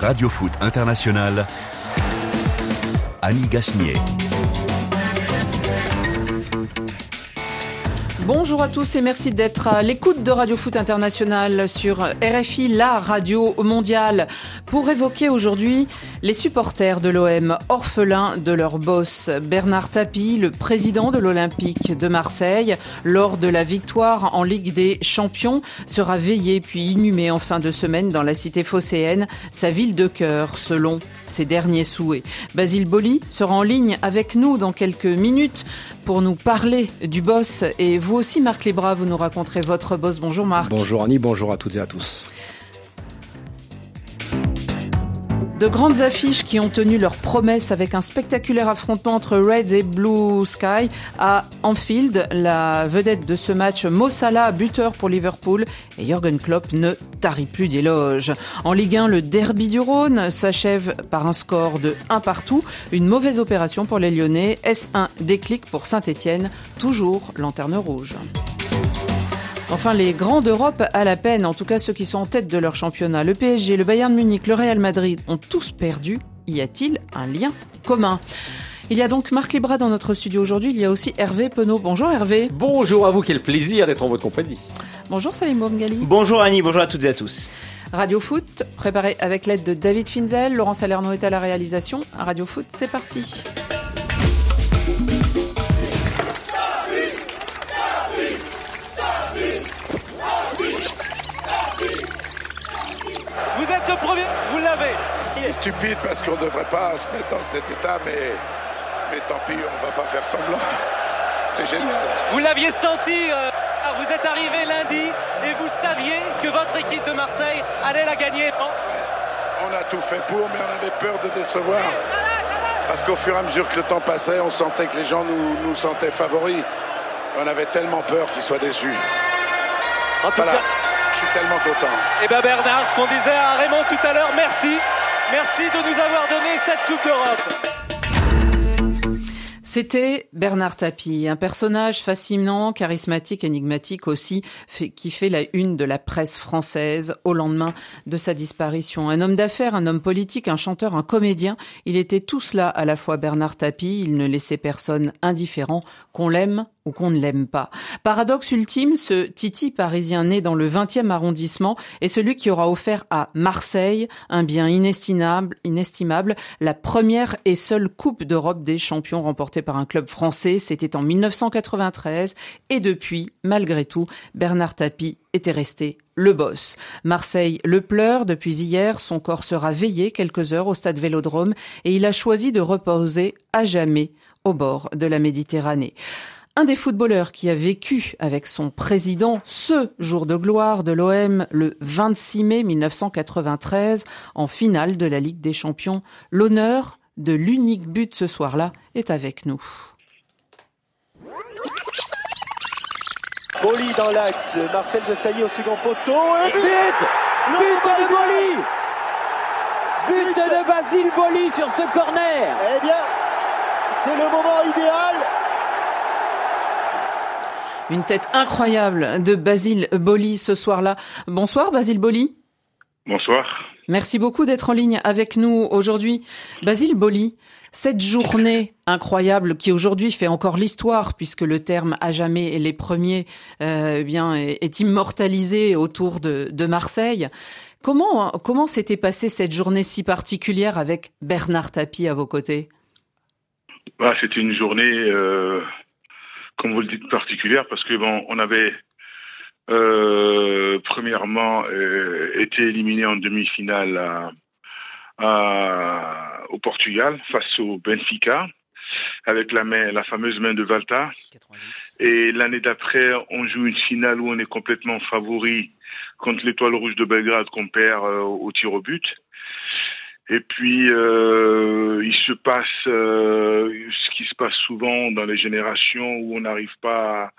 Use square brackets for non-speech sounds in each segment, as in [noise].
Radio Foot International, Annie Gasnier. Bonjour à tous et merci d'être à l'écoute de Radio Foot International sur RFI, la radio mondiale, pour évoquer aujourd'hui les supporters de l'OM orphelins de leur boss. Bernard Tapie, le président de l'Olympique de Marseille, lors de la victoire en Ligue des Champions, sera veillé puis inhumé en fin de semaine dans la cité phocéenne, sa ville de cœur, selon ses derniers souhaits. Basile Boli sera en ligne avec nous dans quelques minutes pour nous parler du boss. Et vous aussi, Marc Libra, vous nous raconterez votre boss. Bonjour Marc. Bonjour Annie, bonjour à toutes et à tous. De grandes affiches qui ont tenu leur promesse avec un spectaculaire affrontement entre Reds et Blue Sky à Anfield. La vedette de ce match, Mo Salah, buteur pour Liverpool et Jürgen Klopp ne tarit plus d'éloges. En Ligue 1, le derby du Rhône s'achève par un score de 1 partout. Une mauvaise opération pour les Lyonnais. S1 déclic pour Saint-Etienne, toujours lanterne rouge. Enfin, les grands d'Europe à la peine, en tout cas ceux qui sont en tête de leur championnat. Le PSG, le Bayern Munich, le Real Madrid ont tous perdu. Y a-t-il un lien commun? Il y a donc Marc Libra dans notre studio aujourd'hui. Il y a aussi Hervé Penaud. Bonjour Hervé. Bonjour à vous, quel plaisir d'être en votre compagnie. Bonjour Salim Bomgali. Bonjour Annie, bonjour à toutes et à tous. Radio Foot, préparé avec l'aide de David Finzel. Laurent Salerno est à la réalisation. Radio Foot, c'est parti. Stupide parce qu'on ne devrait pas se mettre dans cet état, mais, mais tant pis, on ne va pas faire semblant. [laughs] C'est génial. Vous l'aviez senti, euh, vous êtes arrivé lundi et vous saviez que votre équipe de Marseille allait la gagner. On a tout fait pour, mais on avait peur de décevoir. Parce qu'au fur et à mesure que le temps passait, on sentait que les gens nous, nous sentaient favoris. On avait tellement peur qu'ils soient déçus. En tout cas, je suis tellement content. Et eh bien Bernard, ce qu'on disait à Raymond tout à l'heure, merci. Merci de nous avoir donné cette Coupe d'Europe. C'était Bernard Tapie, un personnage fascinant, charismatique, énigmatique aussi, qui fait la une de la presse française au lendemain de sa disparition. Un homme d'affaires, un homme politique, un chanteur, un comédien, il était tout cela à la fois Bernard Tapie, il ne laissait personne indifférent, qu'on l'aime qu'on ne l'aime pas. Paradoxe ultime, ce Titi parisien né dans le 20e arrondissement est celui qui aura offert à Marseille un bien inestimable, inestimable la première et seule Coupe d'Europe des champions remportée par un club français. C'était en 1993 et depuis, malgré tout, Bernard Tapie était resté le boss. Marseille le pleure depuis hier, son corps sera veillé quelques heures au stade Vélodrome et il a choisi de reposer à jamais au bord de la Méditerranée un des footballeurs qui a vécu avec son président ce jour de gloire de l'OM le 26 mai 1993 en finale de la Ligue des Champions. L'honneur de l'unique but ce soir-là est avec nous. Boli dans l'axe, Marcel de Sailly au second poteau. Et but But de Boli. But de Basile Boli sur ce corner. Eh bien, c'est le moment idéal une tête incroyable de Basile Boli ce soir-là. Bonsoir Basile Boli. Bonsoir. Merci beaucoup d'être en ligne avec nous aujourd'hui. Basile Boli, cette journée incroyable qui aujourd'hui fait encore l'histoire puisque le terme à jamais les premiers euh, eh bien est, immortalisé autour de, de Marseille. Comment comment s'était passée cette journée si particulière avec Bernard Tapie à vos côtés? Bah, C'était une journée euh, comme vous le dites, particulière parce que bon, on avait euh, premièrement euh, été éliminé en demi-finale au Portugal face au Benfica avec la, main, la fameuse main de Valta. Et l'année d'après, on joue une finale où on est complètement favori contre l'Étoile Rouge de Belgrade qu'on perd euh, au tir au but. Et puis, euh, il se passe euh, ce qui se passe souvent dans les générations où on n'arrive pas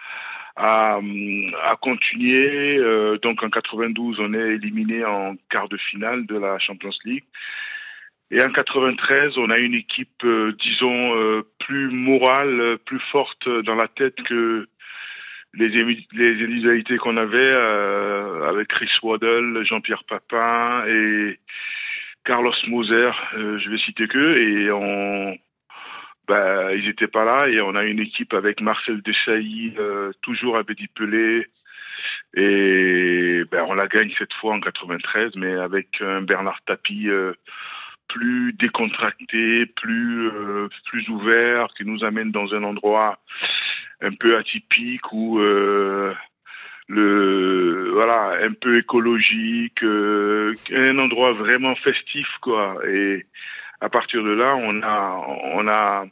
à, à, continuer. Euh, donc en 92, on est éliminé en quart de finale de la Champions League. Et en 93, on a une équipe, disons, plus morale, plus forte dans la tête que les, les qu'on avait avec Chris Waddle, Jean-Pierre Papin et Carlos Moser, je vais citer que, et on, bah, ils n'étaient pas là et on a une équipe avec Marcel Desailly, toujours à Pelé, et ben, on la gagne cette fois en 93, mais avec un Bernard Tapie plus décontracté, plus euh, plus ouvert, qui nous amène dans un endroit un peu atypique où euh, voilà un peu écologique, euh, un endroit vraiment festif quoi. Et à partir de là, on a on a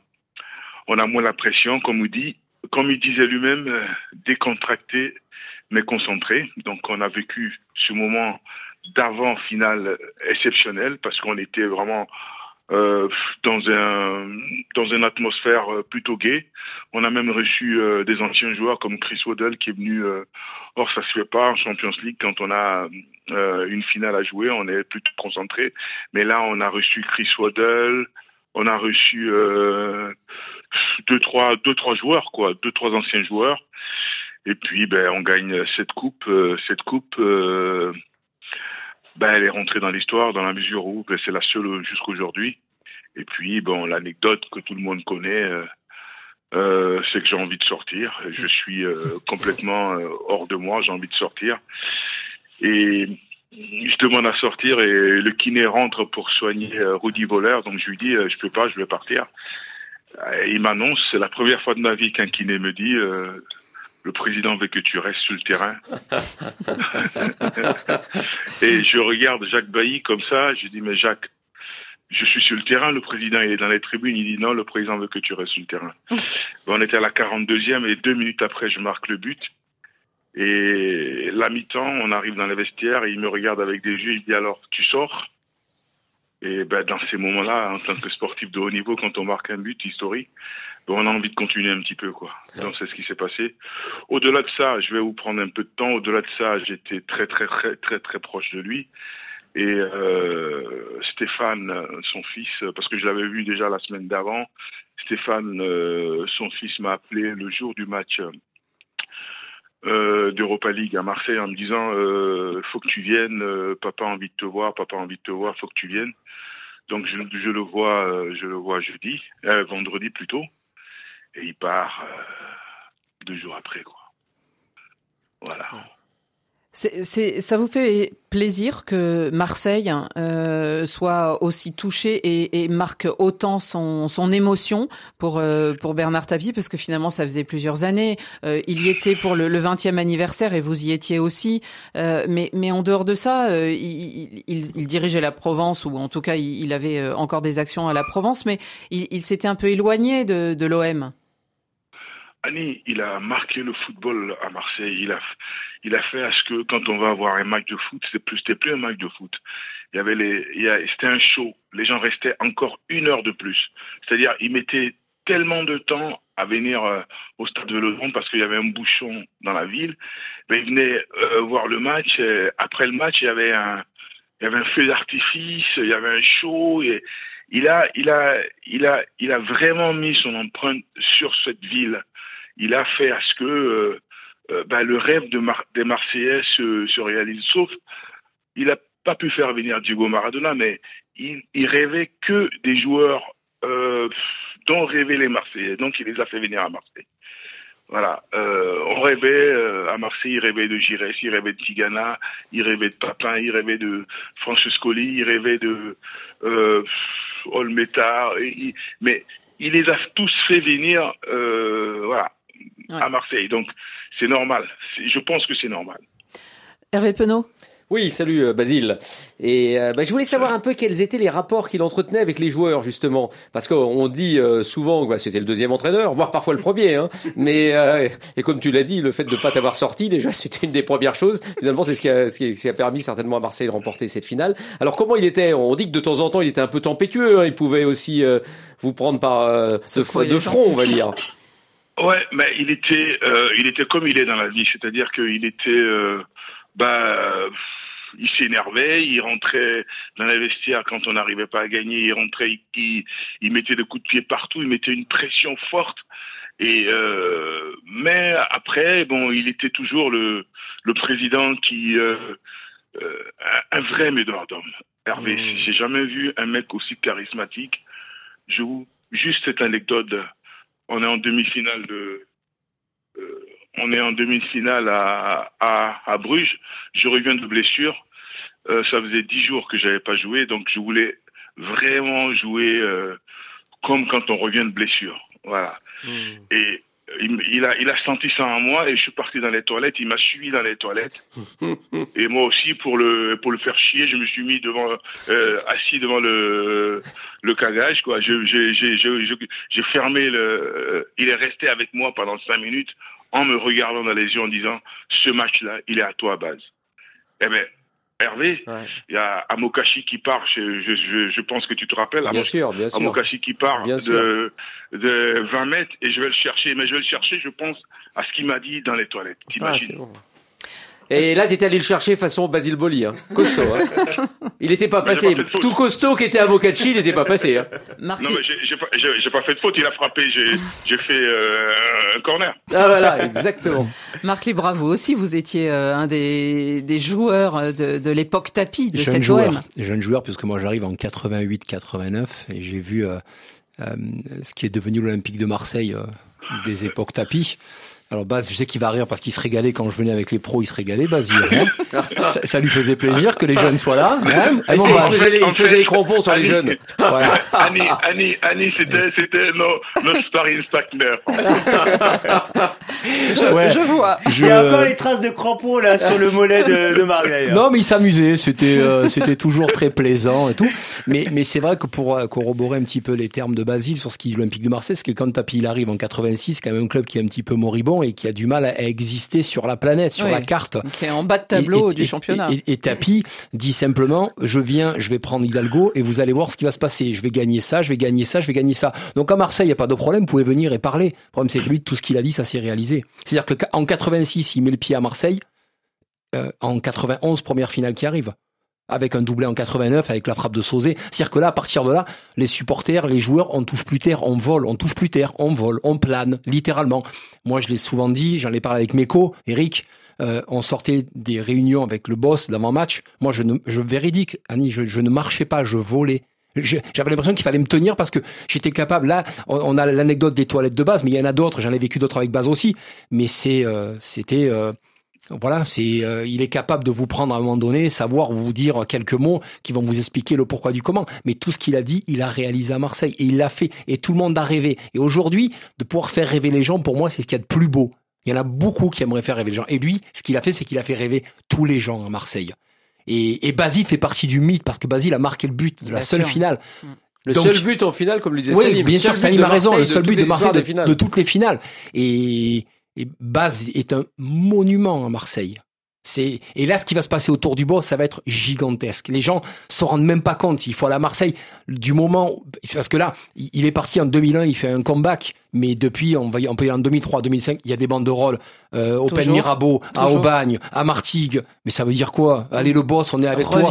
on a moins la pression, comme il dit, comme il disait lui-même, décontracté mais concentré. Donc on a vécu ce moment d'avant finale exceptionnelle parce qu'on était vraiment euh, dans un dans une atmosphère euh, plutôt gay. On a même reçu euh, des anciens joueurs comme Chris Waddell qui est venu. or ça se fait pas en Champions League quand on a une finale à jouer, on est plutôt concentré. Mais là, on a reçu Chris Waddell, on a reçu deux trois deux trois joueurs quoi, deux trois anciens joueurs. Et puis ben on gagne cette coupe cette coupe ben, elle est rentrée dans l'histoire dans la mesure où ben, c'est la seule jusqu'aujourd'hui. Et puis, bon, l'anecdote que tout le monde connaît, euh, euh, c'est que j'ai envie de sortir. [laughs] Je suis euh, complètement hors de moi, j'ai envie de sortir. Et je demande à sortir et le kiné rentre pour soigner Rudy Voleur. Donc je lui dis, je peux pas, je vais partir. Et il m'annonce, c'est la première fois de ma vie qu'un kiné me dit, le président veut que tu restes sur le terrain. [laughs] et je regarde Jacques Bailly comme ça, je dis, mais Jacques, je suis sur le terrain, le président il est dans les tribunes, il dit non, le président veut que tu restes sur le terrain. [laughs] on était à la 42e et deux minutes après, je marque le but. Et la mi-temps, on arrive dans les vestiaires et il me regarde avec des yeux, il dit alors, tu sors? Et ben, dans ces moments-là, en tant que sportif de haut niveau, quand on marque un but historique, on a envie de continuer un petit peu, quoi. Donc c'est ce qui s'est passé. Au-delà de ça, je vais vous prendre un peu de temps. Au-delà de ça, j'étais très très très très très proche de lui. Et euh, Stéphane, son fils, parce que je l'avais vu déjà la semaine d'avant, Stéphane, euh, son fils m'a appelé le jour du match euh, d'Europa League à Marseille en me disant euh, faut que tu viennes, papa a envie de te voir, papa a envie de te voir, faut que tu viennes. Donc je, je le vois, je le vois jeudi, vendredi plutôt et il part euh, deux jours après, quoi. Voilà. Ça vous fait plaisir que Marseille euh, soit aussi touché et, marque autant son, émotion pour euh, pour Bernard Tapie? Parce que finalement ça faisait plusieurs années. Il y était pour le, le 20e anniversaire et vous y étiez aussi. Mais en dehors de ça, il, dirigeait la Provence ou en tout cas il, avait encore des actions à la Provence, mais il, s'était un peu éloigné de l'OM. Il a marqué le football à Marseille. Il a, il a fait à ce que quand on va avoir un match de foot, c'était plus, c'était plus un match de foot. Il y avait les, c'était un show. Les gens restaient encore une heure de plus. C'est-à-dire, ils mettaient tellement de temps à venir euh, au stade de Vélodrome parce qu'il y avait un bouchon dans la ville. Mais ils venaient euh, voir le match. après le match, il y avait un, il y avait un feu d'artifice, il y avait un show. Et il a, il a, il a, il a vraiment mis son empreinte sur cette ville il a fait à ce que euh, euh, bah, le rêve de des Marseillais se, réalise. Sauf, il n'a pas pu faire venir Diego Maradona, mais il, rêvait que des joueurs euh, dont rêvaient les Marseillais. Donc, il les a fait venir à Marseille. Voilà. on rêvait à Marseille, il rêvait de Giresse, il rêvait de Tigana, il rêvait de Papin, il rêvait de Francescoli, il rêvait de euh, mais il les a tous fait venir. voilà à Marseille. Donc c'est normal. Je pense que c'est normal. Hervé Penaud? Oui, salut euh, Basile. Et euh, bah, je voulais savoir un peu quels étaient les rapports qu'il entretenait avec les joueurs justement, parce qu'on dit euh, souvent que bah, c'était le deuxième entraîneur, voire parfois le premier. Hein. [laughs] Mais et comme tu l'as dit, le fait de ne pas t'avoir sorti déjà, [laughs] c'était une des premières choses. Finalement, c'est ce qui, a, ce qui a permis certainement à Marseille de remporter cette finale. Alors comment il était? On dit que de temps en temps, il était un peu tempétueux. Hein. Il pouvait aussi vous prendre par de, de front, on va dire. Ouais, mais il était, euh, il était comme il est dans la vie, c'est-à-dire qu'il était, euh, bah, il s'énervait, il rentrait dans les vestiaires quand on n'arrivait pas à gagner, il rentrait, il, il, mettait des coups de pied partout, il mettait une pression forte. Et euh, mais après, bon, il était toujours le, le président qui, euh, euh, un vrai médor d'homme, Hervé. Mmh. J'ai jamais vu un mec aussi charismatique. Je vous juste cette anecdote. On est en demi-finale de. euh, on est en demi-finale à, à, à Bruges. Je reviens de blessure. Euh, ça faisait dix jours que j'avais pas joué, donc je voulais vraiment jouer euh, comme quand on revient de blessure. Voilà. Mmh. Et il, il a, il a senti ça en moi et je suis parti dans les toilettes. Il m'a suivi dans les toilettes. [laughs] Et moi aussi, pour le, pour le faire chier, je me suis mis devant, euh, assis devant le, le cagage, quoi. Je, je, je, je, je- j'ai fermé le, euh, il est resté avec moi pendant cinq minutes en me regardant dans les yeux en disant, ce match-là, il est à toi à base. Eh ben, Hervé, Ouais. il y a Amokashi qui part, je, je, je, je pense que tu te rappelles, Bien Amo- sûr, bien sûr. Amokashi qui part Bien de, de 20 mètres et je vais le chercher. Mais je vais le chercher, je pense, à ce qu'il m'a dit dans les toilettes. Ah, T'imagines c'est bon. Et là, t'étais allé le chercher façon Basile Boli, hein. costaud. Hein. [laughs] Il n'était pas passé. pas. Tout costaud qui était à Bocacci, il n'était pas passé. Hein. Marc, Non, mais j'ai pas, pas fait de faute. Il a frappé, j'ai fait euh, un corner. Ah voilà, exactement. Marc vous aussi, vous étiez euh, un des, des joueurs euh, de, de l'époque tapis de jeune cette joueur, OM. jeune joueur, puisque moi j'arrive en 88-89 et j'ai vu euh, euh, ce qui est devenu l'Olympique de Marseille euh, des époques tapis. Alors Baz, je sais qu'il va rire parce qu'il se régalait quand je venais avec les pros, il se régalait, Basile. hein. ça, ça lui faisait plaisir que les jeunes soient là. hein. Bon, c'est- il Baz, se faisait les, il se en faisait fait, les crampons sur les jeunes. voilà. Annie, [laughs] Annie, Annie, Annie, c'était nos, nos sparring partners. Ouais. Je vois. Je- Il y a encore les traces de crampons là sur le mollet de, de. Non, mais il s'amusait. C'était, euh, c'était toujours très plaisant et tout. Mais, mais c'est vrai que pour euh, corroborer un petit peu les termes de Basile sur ce qui est l'Olympique de Marseille, c'est que quand Tapi il arrive en 86, c'est quand même un club qui est un petit peu moribond et qui a du mal à, exister sur la planète, sur Oui. la carte. Qui est en bas de tableau Et- et- du et- championnat. Et, Tapi dit simplement, je viens, je vais prendre Hidalgo et vous allez voir ce qui va se passer. Je vais gagner ça, je vais gagner ça, je vais gagner ça. Donc à Marseille, il n'y a pas de problème, vous pouvez venir et parler. Le problème, c'est que lui, tout ce qu'il a dit, ça s'est réalisé. C'est-à-dire que en 86, il met le pied à Marseille. Euh, en 91, première finale qui arrive. Avec un doublé en 89, avec la frappe de Sauzé. C'est-à-dire que là, à partir de là, les supporters, les joueurs, on touche plus terre, on vole, on touche plus terre, on vole, on plane, littéralement. Moi, je l'ai souvent dit, j'en ai parlé avec Meko, Eric, euh, on sortait des réunions avec le boss d'avant-match. Moi, je ne, je véridique, Annie, je, je ne marchais pas, je volais. J'avais l'impression qu'il fallait me tenir parce que j'étais capable. Là, on a l'anecdote des toilettes de base, mais il y en a d'autres. J'en ai vécu d'autres avec base aussi. Mais c'est, euh, c'était, euh, voilà, c'est, euh, il est capable de vous prendre à un moment donné, savoir vous dire quelques mots qui vont vous expliquer le pourquoi du comment. Mais tout ce qu'il a dit, il a réalisé à Marseille et il l'a fait. Et tout le monde a rêvé. Et aujourd'hui, de pouvoir faire rêver les gens, pour moi, c'est ce qu'il y a de plus beau. Il y en a beaucoup qui aimeraient faire rêver les gens. Et lui, ce qu'il a fait, c'est qu'il a fait rêver tous les gens à Marseille. Et, et Basile fait partie du mythe parce que Basile a marqué le but de la Bien seule sûr. finale. Le Donc- seul but en finale, comme le disait Oui, Salim. bien le sûr, Salim a raison. Marseille Le seul but de Marseille de toutes les finales. Et, et Baz est un monument à Marseille. C'est et là ce qui va se passer autour du boss, ça va être gigantesque. Les gens se rendent même pas compte. Il faut aller à Marseille du moment parce que là, il est parti en 2001, il fait un comeback, mais depuis on va on peut y aller en 2003, 2005, il y a des banderoles euh, au Pen Toujours. Mirabeau, à. Aubagne, à Martigues. Mais ça veut dire quoi? Allez le boss, on est avec toi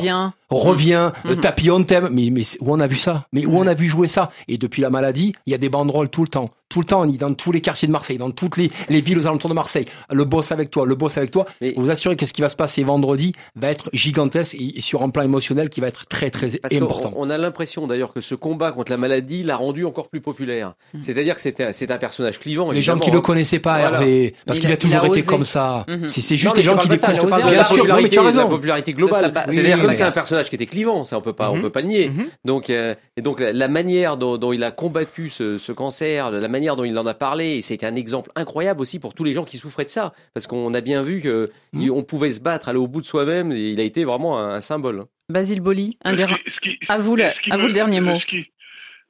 Reviens. reviens, Mhm. euh, tapis on t'aime. Mais, mais où on a vu ça? Mais où on a vu jouer ça? Et depuis la maladie, il y a des banderoles tout le temps. Tout le temps, on y- dans tous les quartiers de Marseille, dans toutes les, les villes aux alentours de Marseille. Le boss avec toi, le boss avec toi. Mais- Vous assurez que ce qui va se passer vendredi va être gigantesque et, et sur un plan émotionnel qui va être très très Parce important. on a l'impression d'ailleurs que ce combat contre la maladie l'a rendu encore plus populaire. C'est-à-dire que c'est un, c'est un personnage clivant. Les gens qui le hein. connaissaient pas, Voilà. Hervé, parce Il qu'il a- a toujours été osé. comme ça. Mhm. C'est juste les gens qui découvrent. Bien sûr, mais tu as de la raison. popularité globale. C'est-à-dire c'est un personnage qui était clivant, ça on peut pas, on Mhm. peut pas le nier. Mhm. Donc, euh, et donc la, la manière dont, dont il a combattu ce, ce cancer, la manière dont il en a parlé, et c'était un exemple incroyable aussi pour tous les gens qui souffraient de ça, parce qu'on a bien vu que Mhm. on pouvait se battre, aller au bout de soi-même, et il a été vraiment un, un symbole. Basile Boli, un des qui- à vous à vous me- le dernier mot. Ce qui,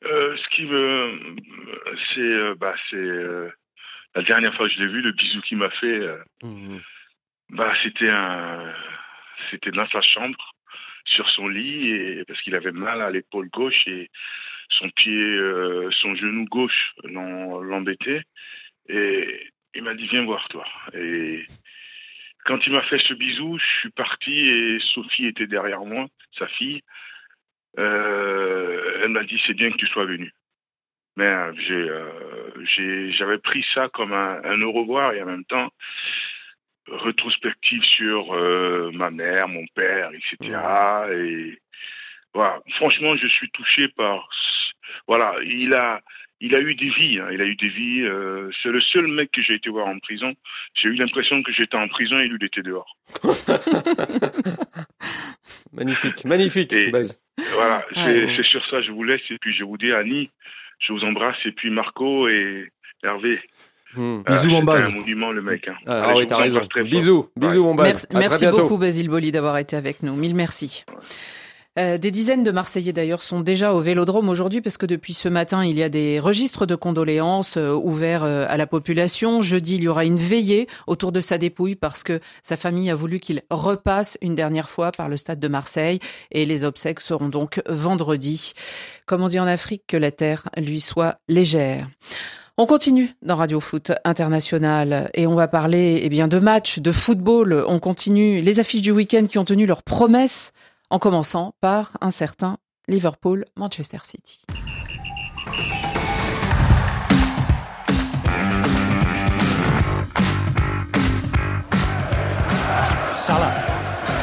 euh, ce qui me, c'est, euh, bah, c'est euh, la dernière fois que je l'ai vu, le bisou qu'il m'a fait, euh, bah, c'était un, c'était dans sa chambre, sur son lit, et parce qu'il avait mal à l'épaule gauche et son pied, euh, son genou gauche l'embêtait, et il m'a dit viens voir toi. Et quand il m'a fait ce bisou, je suis parti et Sophie était derrière moi, sa fille. Euh, elle m'a dit c'est bien que tu sois venu. Mais euh, j'avais pris ça comme un, un au revoir et en même temps rétrospective sur euh, ma mère, mon père, etc. Et voilà, franchement, je suis touché par, voilà, il a, il a eu des vies, hein, il a eu des vies. Euh, c'est le seul mec que j'ai été voir en prison. J'ai eu l'impression que j'étais en prison et lui il était dehors. [laughs] magnifique, magnifique. Et voilà, c'est ouais. c'est sur ça je vous laisse et puis je vous dis Annie, je vous embrasse et puis Marco et Hervé. Hmm. euh, Bisous, mon c'était Baz. un monument le mec. Hein. Ah, Allez, ah oui, t'as raison. Bisous, bisous, mon Baz. Merci, merci beaucoup Basile Boli d'avoir été avec nous. Mille merci. Euh, des dizaines de Marseillais d'ailleurs sont déjà au Vélodrome aujourd'hui parce que depuis ce matin il y a des registres de condoléances euh, ouverts euh, à la population. Jeudi il y aura une veillée autour de sa dépouille parce que sa famille a voulu qu'il repasse une dernière fois par le stade de Marseille et les obsèques seront donc vendredi. Comme on dit en Afrique que la terre lui soit légère. On continue dans Radio Foot International et on va parler eh de matchs, de football. On continue les affiches du week-end qui ont tenu leurs promesses, en commençant par un certain Liverpool-Manchester City. Salah.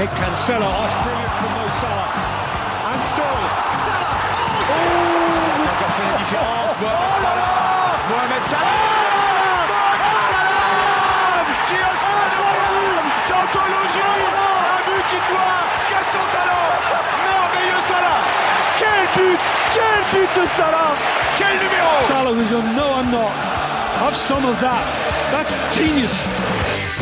Cancelo. Son talent. Merveilleux Salah. Quel but. Quel but de Salah. Quel numéro. Salah was going, no, I'm not. Have some of that. That's genius.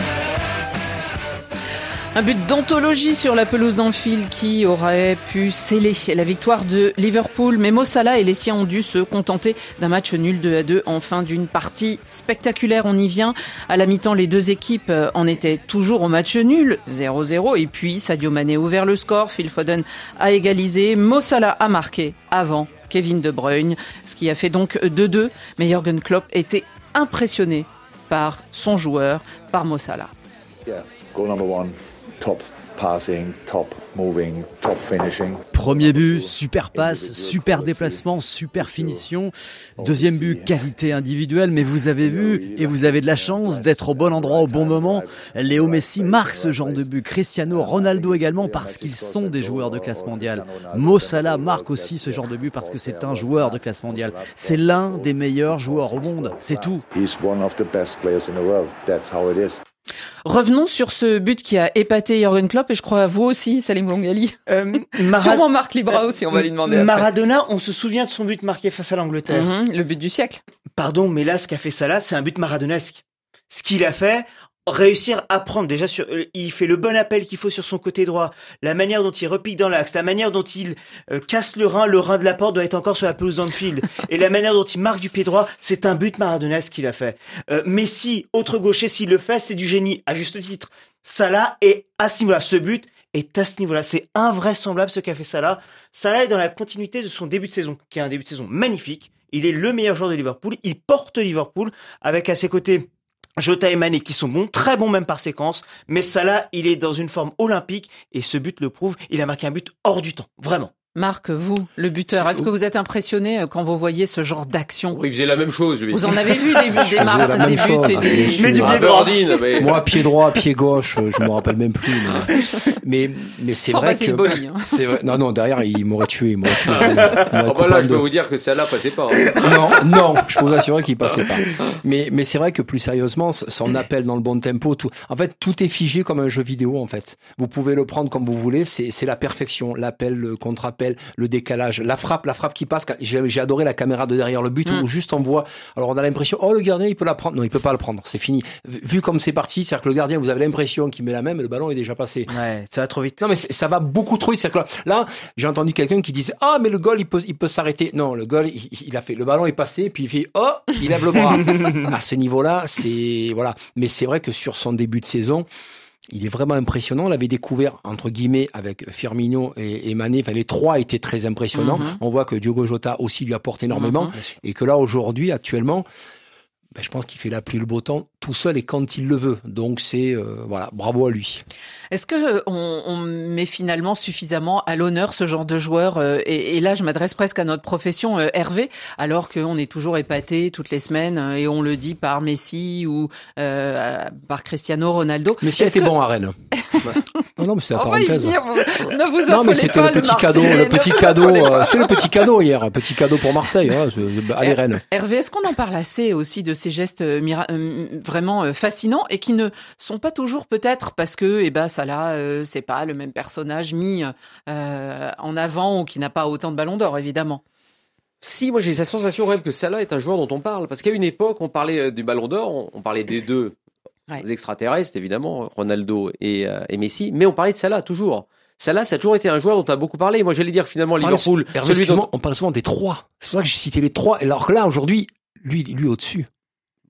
Un but d'anthologie sur la pelouse d'Anfield qui aurait pu sceller la victoire de Liverpool. Mais Mo Salah et les siens ont dû se contenter d'un match nul 2 à 2 en fin d'une partie spectaculaire. On y vient. À la mi-temps, les deux équipes en étaient toujours au match nul 0-0. Et puis Sadio Mané a ouvert le score. Phil Foden a égalisé. Mo Salah a marqué avant Kevin De Bruyne, ce qui a fait donc 2-2. Mais Jürgen Klopp était impressionné par son joueur, par Mo Salah. Yeah, goal number one, top passing, top moving, top finishing. Premier but, super passe, super déplacement, super finition. Deuxième but, qualité individuelle, mais vous avez vu, et vous avez de la chance d'être au bon endroit au bon moment. Léo Messi marque ce genre de but, Cristiano Ronaldo également, parce qu'ils sont des joueurs de classe mondiale. Mo Salah marque aussi ce genre de but parce que c'est un joueur de classe mondiale. C'est l'un des meilleurs joueurs au monde, c'est tout. Revenons sur ce but qui a épaté Jürgen Klopp et je crois à vous aussi, Salim Bongali. Euh, [laughs] Mara- Sûrement Marc Libra aussi, on va lui demander. après. Maradona, on se souvient de son but marqué face à l'Angleterre. Mhm, le but du siècle. Pardon, mais là, ce qu'a fait Salah, c'est un but maradonesque. Ce qu'il a fait, réussir à prendre déjà sur, euh, il fait le bon appel qu'il faut sur son côté droit, la manière dont il repique dans l'axe, la manière dont il euh, casse le rein, le rein de la porte doit être encore sur la pelouse d'Anfield, [laughs] et la manière dont il marque du pied droit, c'est un but maradonesque qu'il a fait. Euh, Messi, autre gaucher, s'il le fait, c'est du génie, à juste titre. Salah est à ce niveau-là, ce but est à ce niveau-là, c'est invraisemblable ce qu'a fait Salah. Salah est dans la continuité de son début de saison, qui est un début de saison magnifique. Il est le meilleur joueur de Liverpool. Il porte Liverpool avec à ses côtés Jota et Mané qui sont bons, très bons même par séquence. Mais Salah, il est dans une forme olympique et ce but le prouve. Il a marqué un but hors du temps, vraiment. Marc, vous, le buteur, est-ce que vous êtes impressionné euh, quand vous voyez ce genre d'action? Il faisait la même chose, lui. Vous en avez vu des, [laughs] des, mar- la même des chose, buts et des... bien sûr. Mais du Ah, pied droit. Mais- Moi, pied droit, pied gauche, euh, je me rappelle même plus. Mais, [laughs] mais, mais c'est vrai que Boli, hein. c'est vrai. Non, non, derrière, il m'aurait tué, il m'aurait tué. Il m'aurait Ah bah là, je peux vous dire que celle-là passait pas. hein. Non, non, je peux vous assurer qu'il passait pas. Mais, mais c'est vrai que plus sérieusement, son appel dans le bon tempo, tout, en fait, tout est figé comme un jeu vidéo, en fait. Vous pouvez le prendre comme vous voulez, c'est, c'est la perfection. L'appel, le contre-appel, le décalage, la frappe, la frappe qui passe. J'ai, adoré la caméra de derrière le but Mm. où juste on voit, alors on a l'impression, oh, le gardien, il peut la prendre. Non, il peut pas le prendre. C'est fini. Vu comme c'est parti, c'est-à-dire que le gardien, vous avez l'impression qu'il met la même et le ballon est déjà passé. Ouais, ça va trop vite. Non mais ça va beaucoup trop vite. C'est-à-dire que Là, là, j'ai entendu quelqu'un qui disait ah mais le goal il peut il peut s'arrêter. Non, le goal il, il a fait le ballon est passé puis il fait oh il lève le bras. [laughs] à ce niveau-là, c'est voilà. Mais c'est vrai que sur son début de saison. Il est vraiment impressionnant. On l'avait découvert entre guillemets avec Firmino et, et Mané. Enfin, les trois étaient très impressionnants. Mhm. On voit que Diogo Jota aussi lui apporte énormément Mhm. et que là aujourd'hui, actuellement, ben, je pense qu'il fait la pluie le beau temps tout seul et quand il le veut. Donc c'est euh, voilà, bravo à lui. Est-ce que euh, on, on met finalement suffisamment à l'honneur ce genre de joueur euh, et, et là, je m'adresse presque à notre profession, euh, Hervé, alors qu'on est toujours épaté toutes les semaines et on le dit par Messi ou euh, par Cristiano Ronaldo. Messi était que- bon à Rennes. [laughs] Non, non, mais c'est la parenthèse. vous- Ne vous Non, mais c'était le petit cadeau, le petit [laughs] cadeau, euh, c'est le petit cadeau hier, un petit cadeau pour Marseille, hein, c'est- allez Rennes. Hervé, est-ce qu'on en parle assez aussi de ces gestes mira- vraiment euh, fascinants et qui ne sont pas toujours peut-être parce que eh ben ça là euh, c'est pas le même personnage mis euh, en avant ou qui n'a pas autant de ballons d'or évidemment. Si, moi j'ai la sensation quand même que Salah est un joueur dont on parle. Parce qu'à une époque, on parlait du ballon d'or, on, on parlait des deux Ouais. extraterrestres, évidemment, Ronaldo et, euh, et Messi, mais on parlait de Salah toujours. Salah, ça a toujours été un joueur dont on a beaucoup parlé. Moi j'allais dire finalement Liverpool, Hervé, celui dont... on parle souvent des trois. C'est pour ça que j'ai cité les trois. Alors que là, aujourd'hui, lui, lui au-dessus.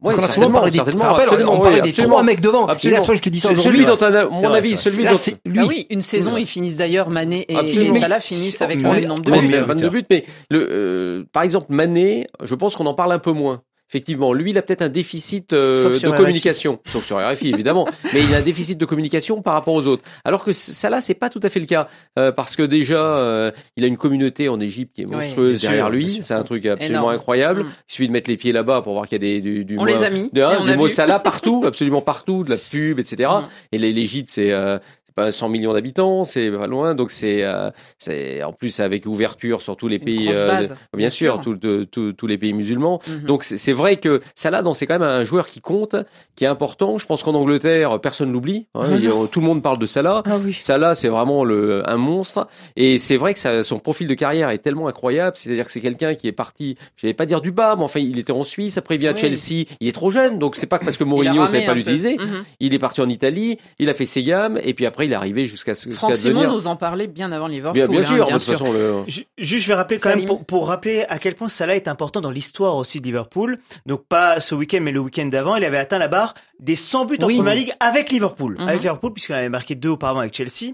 Ouais, Parce qu'on a souvent certainement, parlé des, on oui, des trois mecs devant. Absolument. Et là, soit je te dis ça celui dont, on a- mon vrai, avis, celui dont... Ah oui, une saison Oui. ils finissent d'ailleurs Mané et, et Salah finissent avec on le même nombre de on buts. Oui, 22 buts, mais le, euh, par exemple, Mané, je pense qu'on en parle un peu moins. Effectivement, lui, il a peut-être un déficit euh, de RFI. communication, sauf sur RFI évidemment, [laughs] mais il a un déficit de communication par rapport aux autres. Alors que ça là, c'est pas tout à fait le cas, euh, parce que déjà, euh, il a une communauté en Égypte qui est monstrueuse derrière sûr, lui. C'est un truc absolument Énorme. incroyable. Mm. Il suffit de mettre les pieds là-bas pour voir qu'il y a des du, du On mot- les a mis, de- hein, et on du a mot vu. Salah [laughs] partout, absolument partout, de la pub, etc. Mm. Et les- l'Égypte, c'est euh, c'est pas 100 millions d'habitants, c'est pas loin, donc c'est euh, c'est en plus avec ouverture sur tous les Une pays, euh, bien, bien sûr, tout- tous les pays musulmans. Mhm. Donc c'est vrai que Salah, c'est quand même un joueur qui compte, qui est important. Je pense qu'en Angleterre, personne l'oublie. hein. Tout le monde parle de Salah. Ah oui. Salah, c'est vraiment le, un monstre. Et c'est vrai que ça- son profil de carrière est tellement incroyable. C'est-à-dire que c'est quelqu'un qui est parti, je vais pas dire du bas, mais enfin, il était en Suisse, après il vient à Oui. Chelsea. Il est trop jeune, donc c'est pas parce que Mourinho savait pas l'utiliser. Mhm. Il est parti en Italie, il a fait ses gammes, et puis après il est arrivé jusqu'à ce Franck Simon devenir. nous en parlait bien avant Liverpool. Bien, bien hein, sûr, bien de toute façon, le... Juste, je vais rappeler quand même pour, pour rappeler à quel point Salah est important dans l'histoire aussi de Liverpool. Donc pas ce week-end, mais le week-end d'avant, il avait atteint la barre des 100 buts en Oui. Première Ligue avec Liverpool. Mhm. Avec Liverpool, puisqu'il en avait marqué deux auparavant avec Chelsea.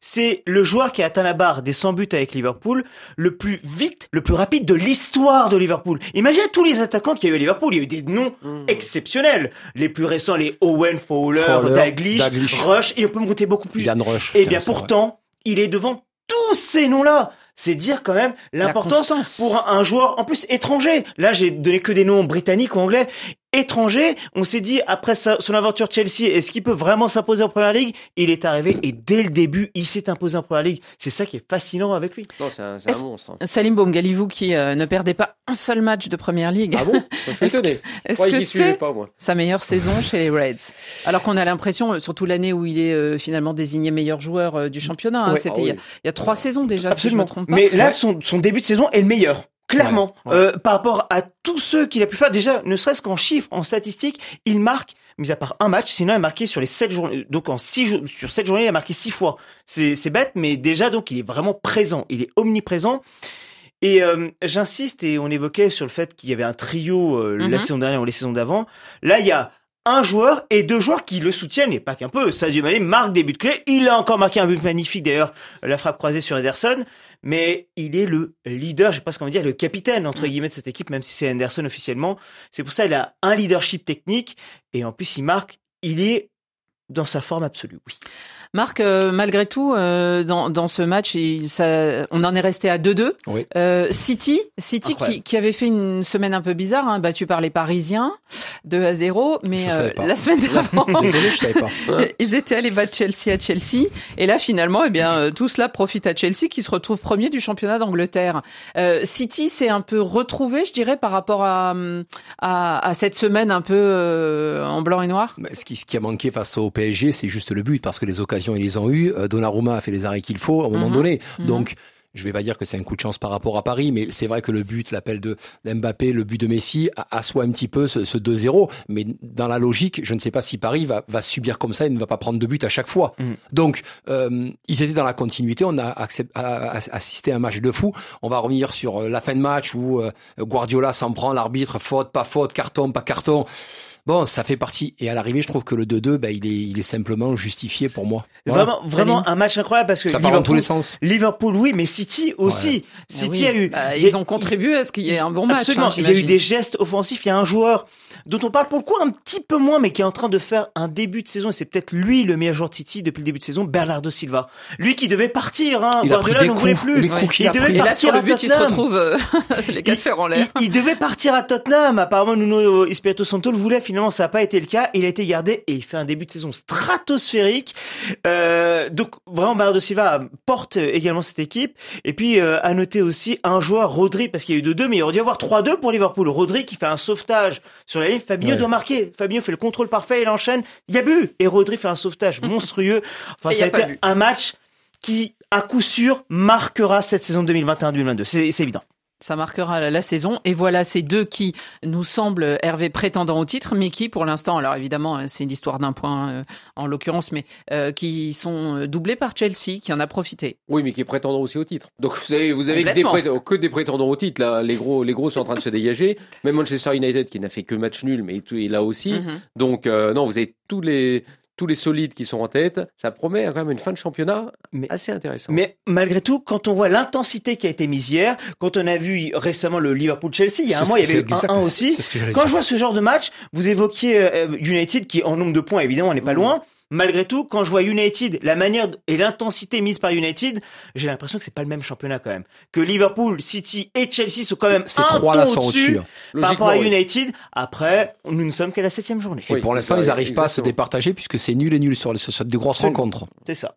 C'est le joueur qui a atteint la barre des 100 buts avec Liverpool le plus vite, le plus rapide de l'histoire de Liverpool. Imaginez tous les attaquants qu'il y a eu à Liverpool. Il y a eu des noms Mm. exceptionnels. Les plus récents, les Owen, Fowler, Fowler, Daglish, Dalglish. Rush, et on peut me compter beaucoup plus. Ilan Rush. Eh bien pourtant, il est devant tous ces noms-là. C'est dire quand même l'importance pour un, un joueur en plus étranger. Là, j'ai donné que des noms britanniques ou anglais. Étranger, on s'est dit après sa- son aventure Chelsea, est-ce qu'il peut vraiment s'imposer en Première Ligue? Il est arrivé et dès le début, il s'est imposé en Première Ligue. C'est ça qui est fascinant avec lui. non, c'est un, c'est un monstre. Salim Baumgali, vous qui euh, ne perdez pas un seul match de Première Ligue, Ah bon? Je suis Est-ce étonné. est-ce Ouais, que c'est pas moi? sa meilleure saison chez les Reds? Alors qu'on a l'impression, euh, surtout l'année où il est euh, finalement désigné meilleur joueur euh, du championnat, hein, Ouais. c'était Ah il y a- oui. il y, a trois saisons déjà, si je Absolument. me trompe pas. Mais là, son, son début de saison est le meilleur. Clairement, Ouais, ouais. Euh, par rapport à tous ceux qu'il a pu faire, déjà, ne serait-ce qu'en chiffres, en statistiques, il marque, mis à part un match, sinon il a marqué sur les sept journées, donc en six jours, sur sept journées, il a marqué six fois. C'est, c'est bête, mais déjà, donc, il est vraiment présent, il est omniprésent. Et euh, j'insiste, et on évoquait sur le fait qu'il y avait un trio euh, la saison dernière ou les saisons d'avant. Là, il y a un joueur et deux joueurs qui le soutiennent, et pas qu'un peu. Sadio Mané marque des buts clés. Il a encore marqué un but magnifique, d'ailleurs, la frappe croisée sur Ederson. Mais il est le leader, je sais pas ce qu'on va dire, le capitaine, entre guillemets, de cette équipe, même si c'est Anderson officiellement. C'est pour ça qu'il a un leadership technique, et en plus, il marque, il est dans sa forme absolue, oui. Marc, euh, malgré tout, euh, dans, dans ce match, il, ça, on en est resté à 2-2. Oui. Euh, City, City qui, qui avait fait une semaine un peu bizarre, hein, battu par les Parisiens, 2 à 0, mais euh, la semaine d'avant, [laughs] Désolé, je savais pas. [laughs] ils étaient allés battre Chelsea à Chelsea, et là finalement, eh bien, euh, tout cela profite à Chelsea qui se retrouve premier du championnat d'Angleterre. Euh, City s'est un peu retrouvé, je dirais, par rapport à, à, à cette semaine un peu euh, en blanc et noir? Mais ce, qui, ce qui a manqué face au PSG, c'est juste le but, parce que les occasions, ils les ont eues. Euh, Donnarumma a fait les arrêts qu'il faut à un moment Mhm. donné. Mhm. Donc, je vais pas dire que c'est un coup de chance par rapport à Paris, mais c'est vrai que le but, l'appel de d'Mbappé, le but de Messi, a- assoit un petit peu ce, ce 2-0. Mais dans la logique, je ne sais pas si Paris va, va subir comme ça et ne va pas prendre de but à chaque fois. Mhm. Donc, euh, ils étaient dans la continuité. On a accep- a- a- assisté à un match de fou. On va revenir sur euh, la fin de match où euh, Guardiola s'en prend, l'arbitre, faute, pas faute, carton, pas carton. Bon, ça fait partie. Et à l'arrivée, je trouve que le 2-2, ben, il, est, il est simplement justifié pour moi. Voilà. Vraiment, vraiment un match incroyable parce que Ça part dans tous Liverpool, les sens. Liverpool, oui, mais City aussi. City oui. a eu. Bah, il ils ont contribué à ce qu'il y ait un bon match. Absolument. hein, il y a eu des gestes offensifs. Il y a un joueur dont on parle pour le coup un petit peu moins, mais qui est en train de faire un début de saison. Et c'est peut-être lui le meilleur joueur de City depuis le début de saison, Bernardo Silva. Lui qui devait partir. Hein. Il a pris des voulait coups, plus. les Ouais. Il a devait. Et là, partir sur le à but, il se Tottenham. retrouve euh, [laughs] les quatre fers en l'air. Il, il devait partir à Tottenham. Apparemment, Nuno Espirito Santo le voulait. Finalement, Finalement, ça n'a pas été le cas. Il a été gardé et il fait un début de saison stratosphérique. Euh, donc vraiment, Bernardo Silva porte également cette équipe. Et puis euh, à noter aussi un joueur, Rodri, parce qu'il y a eu 2-2, mais il aurait dû y avoir 3-2 pour Liverpool. Rodri qui fait un sauvetage sur la ligne. Fabinho Ouais. doit marquer. Fabinho fait le contrôle parfait, il enchaîne. Il y a but et Rodri fait un sauvetage [laughs] monstrueux. Enfin, Et ça a été un match qui, à coup sûr, marquera cette saison 2021-2022. C'est c'est évident. Ça marquera la, saison. Et voilà ces deux qui nous semblent, Hervé, prétendants au titre, mais qui, pour l'instant, alors évidemment, euh, c'est l'histoire d'un point euh, en l'occurrence, mais euh, qui sont euh, doublés par Chelsea, qui en a profité. Oui, mais qui est prétendant aussi au titre. Donc vous avez, vous avez que, des que prétendants au titre. Là, les gros, les gros sont en train de se dégager. Même Manchester United qui n'a fait que match nul, mais tout est là aussi. Mhm. Donc euh, non, vous avez tous les tous les solides qui sont en tête. Ça promet quand même une fin de championnat Mais- assez intéressante. Mais malgré tout, quand on voit l'intensité qui a été mise hier, quand on a vu récemment le Liverpool-Chelsea, il y a un mois, il y avait exact- 1-1 aussi. Quand je vois ce genre de match, vous évoquiez euh, United qui, en nombre de points, évidemment, on n'est pas loin. Malgré tout, quand je vois United, la manière et l'intensité mise par United, j'ai l'impression que c'est pas le même championnat quand même. Que Liverpool, City et Chelsea sont quand même Ces un trois-là sont au-dessus au-dessus. par rapport à oui. United. Après, nous ne sommes qu'à la septième journée. Et Oui, pour l'instant, ils n'arrivent pas à se départager puisque c'est nul et nul sur, les, sur des grosses rencontres. C'est ça.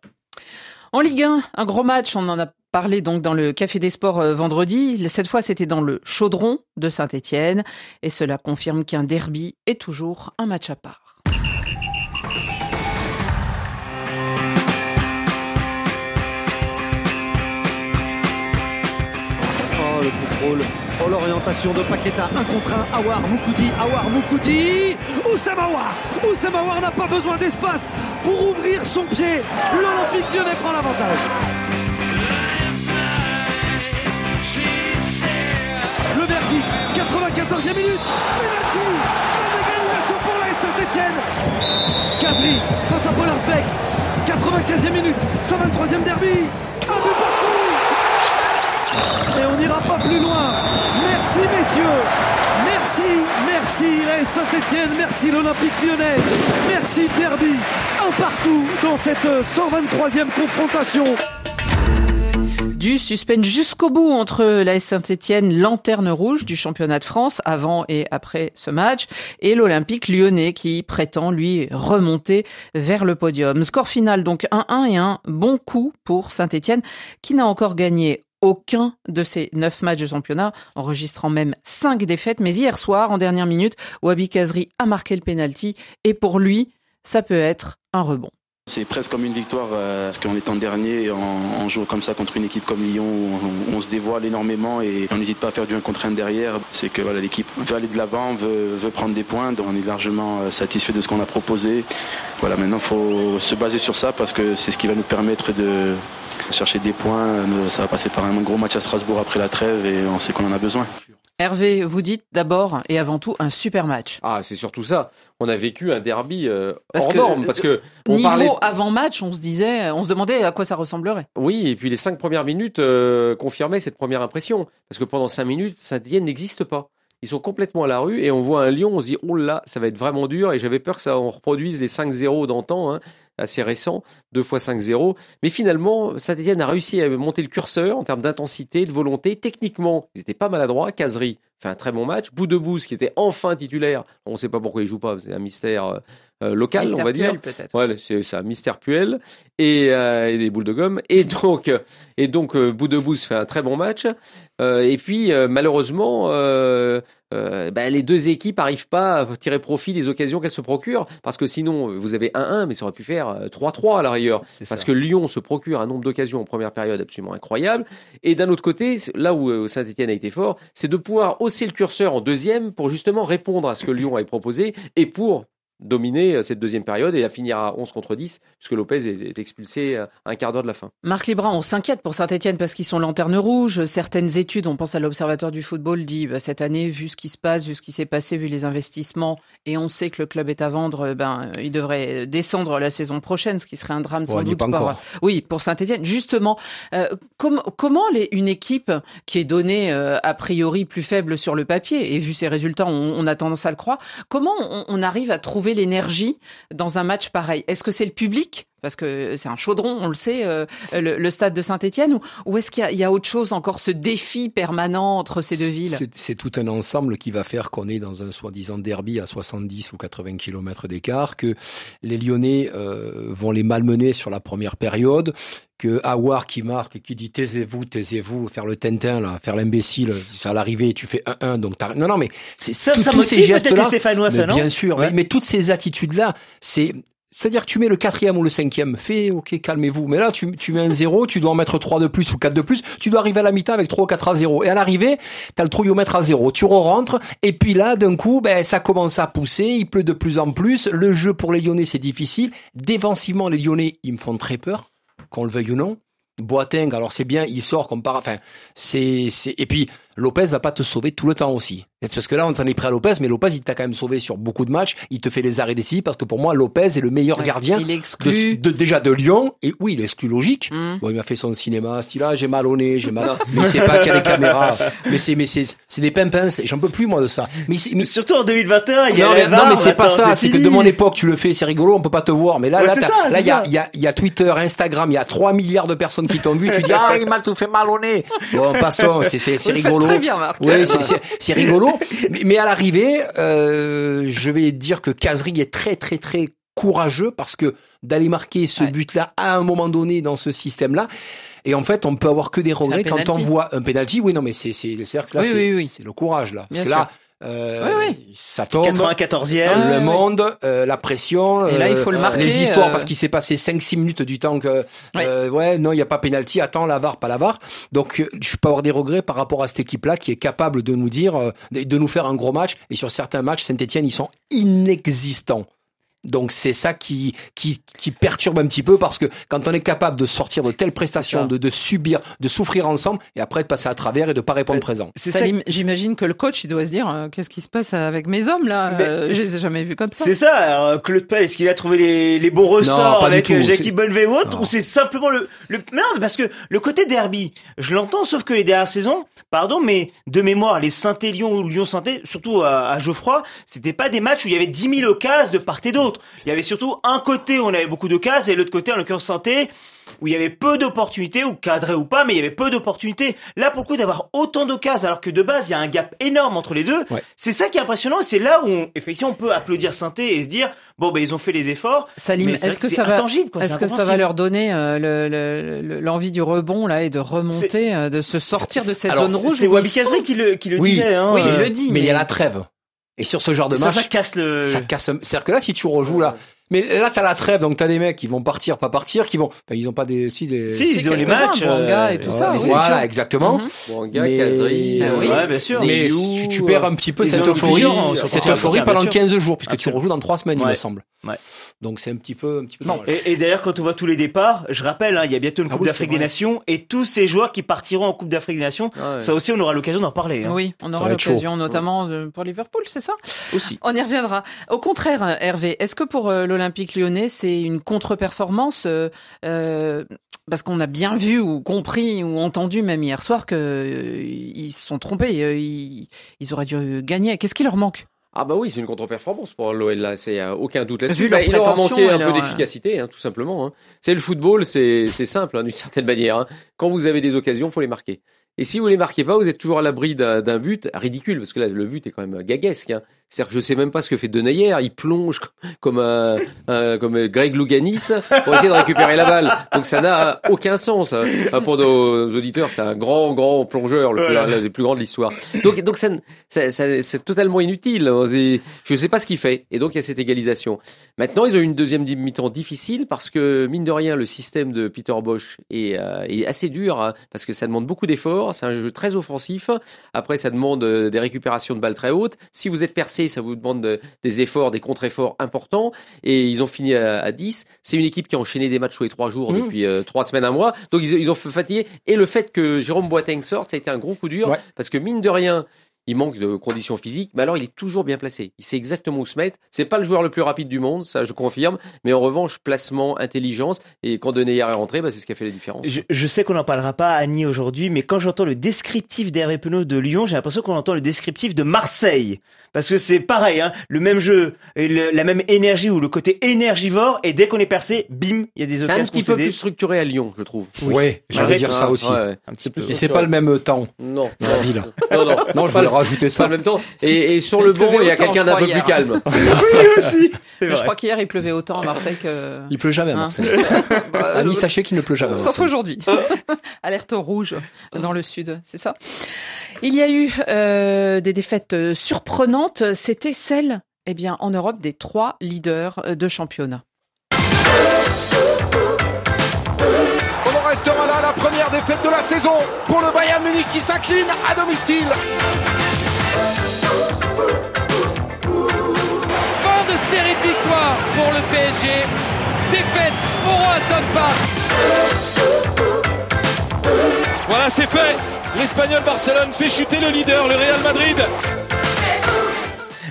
En Ligue 1, un gros match, on en a parlé donc dans le Café des Sports euh, vendredi. Cette fois, c'était dans le Chaudron de Saint-Étienne. Et cela confirme qu'un derby est toujours un match à part. Le contrôle. Oh l'orientation de Paqueta. Un contre un. Awar Moukoudi. Awar Moukoudi. Oussama Awar. Oussama Awar n'a pas besoin d'espace pour ouvrir son pied. L'Olympique lyonnais prend l'avantage. Le verdict. 94e minute. Penalty. La égalisation pour la Saint-Etienne. Kazri face à Paul Arsbeck. 95e minute. 123e derby. Un but partout. Et on n'ira pas plus loin. Merci messieurs. Merci, merci la Saint-Etienne, merci l'Olympique lyonnais, merci Derby, un partout dans cette 123e confrontation. Du suspense jusqu'au bout entre la Saint-Etienne, lanterne rouge du championnat de France, avant et après ce match, et l'Olympique lyonnais qui prétend, lui, remonter vers le podium. Score final donc 1-1 et un bon coup pour Saint-Etienne, qui n'a encore gagné aucun de ses neuf matchs de championnat, enregistrant même cinq défaites. Mais hier soir, en dernière minute, Wabi Kazri a marqué le penalty, et pour lui, ça peut être un rebond. C'est presque comme une victoire euh, parce qu'on est en dernier, on, on joue comme ça contre une équipe comme Lyon, on, on se dévoile énormément et on n'hésite pas à faire du 1 contre 1 derrière. C'est que voilà, l'équipe veut aller de l'avant, veut, veut prendre des points, donc on est largement euh, satisfait de ce qu'on a proposé. Voilà, maintenant il faut se baser sur ça parce que c'est ce qui va nous permettre de chercher des points. Ça va passer par un gros match à Strasbourg après la trêve et on sait qu'on en a besoin. Hervé, vous dites d'abord et avant tout un super match. Ah, c'est surtout ça. On a vécu un derby euh, Parce hors que, norme parce que on Niveau parlait. avant match, on se disait, on se demandait à quoi ça ressemblerait. Oui, et puis les cinq premières minutes euh, confirmaient cette première impression. Parce que pendant cinq minutes, Saint-Etienne n'existe pas. Ils sont complètement à la rue et on voit un Lyon, on se dit, oh là, ça va être vraiment dur. Et j'avais peur que ça on reproduise les 5-0 d'antan, hein, assez récent, deux fois 5-0. Mais finalement, Saint-Etienne a réussi à monter le curseur en termes d'intensité, de volonté. Techniquement, ils étaient pas maladroits. Casery fait un très bon match. Boudebouze, qui était enfin titulaire, on ne sait pas pourquoi il joue pas, c'est un mystère euh, euh, local, Mystère on va dire. Puel. Ouais, c'est un mystère puel et, euh, et des boules de gomme. Et donc, euh, et donc euh, fait un très bon match. Et puis, malheureusement, euh, bah, les deux équipes n'arrivent pas à tirer profit des occasions qu'elles se procurent. Parce que sinon, vous avez 1-1, mais ça aurait pu faire euh, 3-3 à Parce que Lyon se procure un nombre d'occasions en première période absolument incroyable. Et d'un autre côté, là où euh, Saint-Etienne a été fort, c'est de pouvoir hausser le curseur en deuxième pour justement répondre à ce que Lyon avait proposé et pour dominer euh, cette deuxième période et la finir à 11 contre 10, puisque Lopez est, expulsé à un quart d'heure de la fin. Marc Libra, on s'inquiète pour Saint-Etienne parce qu'ils sont lanterne rouge. Certaines études, on pense à l'Observatoire du football, dit bah, cette année, vu ce qui se passe, vu ce qui s'est passé, vu les investissements, et on sait que le club est à vendre, euh, ben, euh, il devrait descendre la saison prochaine, ce qui serait un drame sans Ouais, doute. pas pour- oui, pour Saint-Etienne. Justement, euh, com- comment les- une équipe qui est donnée euh, a priori plus faible sur le papier, et vu ses résultats, on, on a tendance à le croire, comment on, on arrive à trouver l'énergie dans un match pareil. Est-ce que c'est le public parce que c'est un chaudron, on le sait, euh, le, le stade de Saint-Étienne, ou, ou est-ce qu'il y a, il y a autre chose encore, ce défi permanent entre ces deux villes? C'est- tout un ensemble qui va faire qu'on est dans un soi-disant derby à 70 ou 80 km d'écart, que les Lyonnais euh, vont les malmener sur la première période, que Awar qui marque et qui dit taisez-vous, taisez-vous, faire le tintin là, faire l'imbécile, c'est à l'arrivée tu fais 1-1 donc. Non non mais c'est Ça, tous- ça tous ces gestes là. Stéphanois, ça, non? Bien sûr, Ouais. mais, mais toutes ces attitudes là, c'est c'est-à-dire que tu mets le quatrième ou le cinquième, fais, ok, calmez-vous. Mais là, tu, tu mets un zéro, tu dois en mettre trois de plus ou quatre de plus. Tu dois arriver à la mi-temps avec trois ou quatre à zéro. Et à l'arrivée, t'as le trouillomètre à zéro. Tu re-rentres. Et puis là, d'un coup, ben, ça commence à pousser. Il pleut de plus en plus. Le jeu pour les Lyonnais, c'est difficile. Défensivement, les Lyonnais, ils me font très peur. Qu'on le veuille ou non. Boateng, alors c'est bien, il sort comme par, enfin, c'est, c'est, et puis, Lopez va pas te sauver tout le temps aussi. Parce que là, on s'en est pris à Lopez, mais Lopez, il t'a quand même sauvé sur beaucoup de matchs. Il te fait les arrêts décisifs parce que pour moi, Lopez est le meilleur Ouais, gardien il est exclu. de, de- déjà de Lyon. Et oui, il est exclu logique. Mmh. Bon, il m'a fait son cinéma, style là, j'ai mal au nez, j'ai mal. [laughs] mais c'est pas qu'il y a les caméras. Mais c'est, mais c'est, c'est des pimpins. J'en peux plus moi de ça. Mais, c'est- mais Surtout en 2021, il y a non, mais, non, mais c'est pas ça. C'est que de mon époque, tu le fais, c'est rigolo, on peut pas te voir. Mais là, Ouais, là, ça, là, il y a, y a, il y a Twitter, Instagram, il y a 3 milliards de personnes qui t'ont vu. Tu dis, [laughs] ah, il m'a tout fait mal au nez. Bon, passons, c'est, [laughs] rigolo. Très bien, Marc. Oui, c'est, rigolo. Mais, mais à l'arrivée, euh, je vais dire que Kazri est très, très, très courageux parce que d'aller marquer ce Ouais. but-là à un moment donné dans ce système-là. Et en fait, on peut avoir que des regrets quand on voit un penalty. Oui, non, mais c'est, c'est, Oui, c'est, oui, oui. c'est le courage, là. Parce Bien que là, euh, Oui, oui. ça tombe. 94e. le ouais. monde, euh, la pression, Et là, il faut le euh, marquer, les histoires euh, parce qu'il s'est passé 5-6 minutes du temps que euh, ouais non il y a pas pénalty, attends la VAR pas la VAR. Donc euh, je peux avoir des regrets par rapport à cette équipe là qui est capable de nous dire euh, de, nous faire un gros match et sur certains matchs Saint-Étienne ils sont inexistants. Donc c'est ça qui, qui qui perturbe un petit peu parce que quand on est capable de sortir de telles prestations, de, de subir, de souffrir ensemble et après de passer à travers et de pas répondre présent. C'est ça, Salim, j'imagine que le coach, il doit se dire, euh, qu'est-ce qui se passe avec mes hommes là? Euh, Je les ai jamais vus comme ça. c'est ça. Alors, Claude Pell, est-ce qu'il a trouvé les, les bons ressorts du avec euh, Jackie Bonnevet ou autre Non. Ou c'est simplement le, le, non, parce que le côté derby, je l'entends, sauf que les dernières saisons, pardon, mais de mémoire, les Saint-Élion ou Lyon-Saint-Étienne, surtout à, à Geoffroy, c'était pas des matchs où il y avait 10 000 occasions de part et d'autre. Il y avait surtout un côté où on avait beaucoup d'occasions et l'autre côté, en l'occurrence Saint-Étienne, où il y avait peu d'opportunités, ou cadré ou pas, mais il y avait peu d'opportunités. Là, pour le coup, d'avoir autant d'occasions, alors que de base, il y a un gap énorme entre les deux, Ouais. c'est ça qui est impressionnant, et c'est là où, on, effectivement, on peut applaudir Sainté et se dire, bon, ben, ils ont fait les efforts. Salim, est-ce que ça va, est-ce que ça va leur donner euh, le- le- le- l'envie du rebond là et de remonter, euh, de se sortir de cette Alors, zone rouge C'est Wabi Kazri qui le, qui le Oui. disait, hein. Oui, il euh, le dit, mais il y a la trêve. Et sur ce genre de match, ça casse le... ça casse. C'est-à-dire que là, si tu rejoues là, mais là t'as la trêve, donc t'as des mecs qui vont partir, pas partir, qui vont. Enfin, ils ont pas des, si des. Si, ils ont les matchs. Et euh, tout ça, les oui. Voilà, exactement. Bon, gars, Mais- Casery, Ah oui. Ouais, bien sûr. Mais tu, tu perds un petit peu cette euphorie, hein, cette euphorie pendant sûr. 15 jours, puisque Absolument. tu rejoues dans 3 semaines, il me semble. Ouais. Donc c'est un petit peu, un petit peu dommage. Et, et d'ailleurs, quand on voit tous les départs, je rappelle, hein, il y a bientôt une Ah Coupe oui, d'Afrique des. Nations et tous ces joueurs qui partiront en Coupe d'Afrique des Nations, Ah ça aussi, on aura l'occasion d'en reparler. hein. Oui, on Ça aura l'occasion, notamment pour Liverpool, c'est ça? Aussi. On y reviendra. Au contraire, euh, Hervé, est-ce que pour euh, l'Olympique lyonnais, c'est une contre-performance euh, euh, Parce qu'on a bien vu ou compris ou entendu même hier soir que euh, se sont trompés. euh, ils, ils auraient dû gagner. Qu'est-ce qui leur manque? Ah bah oui, c'est une contre-performance pour l'OL là, c'est a aucun doute là-dessus. Bah, il aura prétentions manqué un leur, peu d'efficacité, hein, tout simplement. Hein. C'est le football, c'est simple hein, d'une [laughs] certaine manière. Quand vous avez des occasions, faut les marquer. Et si vous les marquez pas, vous êtes toujours à l'abri d'un d'un but ridicule, parce que là le but est quand même gaguesque. Hein. C'est-à-dire que je sais même pas ce que fait Denayer, il plonge [laughs] comme un, un- comme Greg Louganis pour essayer de récupérer la balle. Donc ça n'a aucun sens. hein. Pour nos auditeurs, c'est un grand grand plongeur, le plus, l'un des plus grands de l'histoire. Donc donc ça, ça- ça- c'est totalement inutile. hein. Je sais pas ce qu'il fait. Et donc il y a cette égalisation. Maintenant, ils ont eu une deuxième mi-temps difficile parce que mine de rien, le système de Peter Bosch est, euh, est assez dur hein, parce que ça demande beaucoup d'efforts. C'est un jeu très offensif. Après, ça demande euh, des récupérations de balles très hautes. Si vous êtes percé, ça vous demande de- des efforts, des contre-efforts importants. Et ils ont fini à, à 10. C'est une équipe qui a enchaîné des matchs tous les trois jours Mmh. depuis euh, trois semaines, un mois. Donc ils, ils ont fait fatiguer. Et le fait que Jérôme Boateng sorte, ça a été un gros coup dur Ouais. parce que mine de rien, il manque de conditions physiques, mais alors il est toujours bien placé. Il sait exactement où se mettre. C'est pas le joueur le plus rapide du monde, ça je confirme, mais en revanche, placement, intelligence, et quand Deneyer est rentré, bah, c'est ce qui a fait la différence. Je, je sais qu'on n'en parlera pas, Annie, aujourd'hui, mais quand j'entends le descriptif d'Hervé Penaud de Lyon, j'ai l'impression qu'on entend le descriptif de Marseille. Parce que c'est pareil, hein, le même jeu, et le- la même énergie ou le côté énergivore, et dès qu'on est percé, bim, il y a des C'est un occasions petit peu plus structuré à Lyon, je trouve. Ouais, j'allais dire ça aussi. ouais, ouais. Un petit peu. Et c'est pas le même temps Non. dans la ville. Non, non. Non, je Pas voulais le- rajouter ça. en même temps. Et, et sur Il le banc, il y a quelqu'un d'un peu plus calme. [laughs] Oui, [laughs] aussi. Je crois qu'hier il pleuvait autant à Marseille que. Il pleut jamais à Hein Marseille. [laughs] Bah, Annie, euh, sachez qu'il ne pleut jamais à Sauf aujourd'hui. Alerte rouge dans le sud, c'est ça Il y a eu euh, des défaites euh, surprenantes. C'était celle, eh bien, en Europe, des trois leaders de championnat. Restera là, la première défaite de la saison pour le Bayern Munich qui s'incline à domicile. Fin de série de victoires pour le PSG. Défaite au Roisson Park. Voilà, c'est fait. L'Espagnol Barcelone fait chuter le leader, le Real Madrid.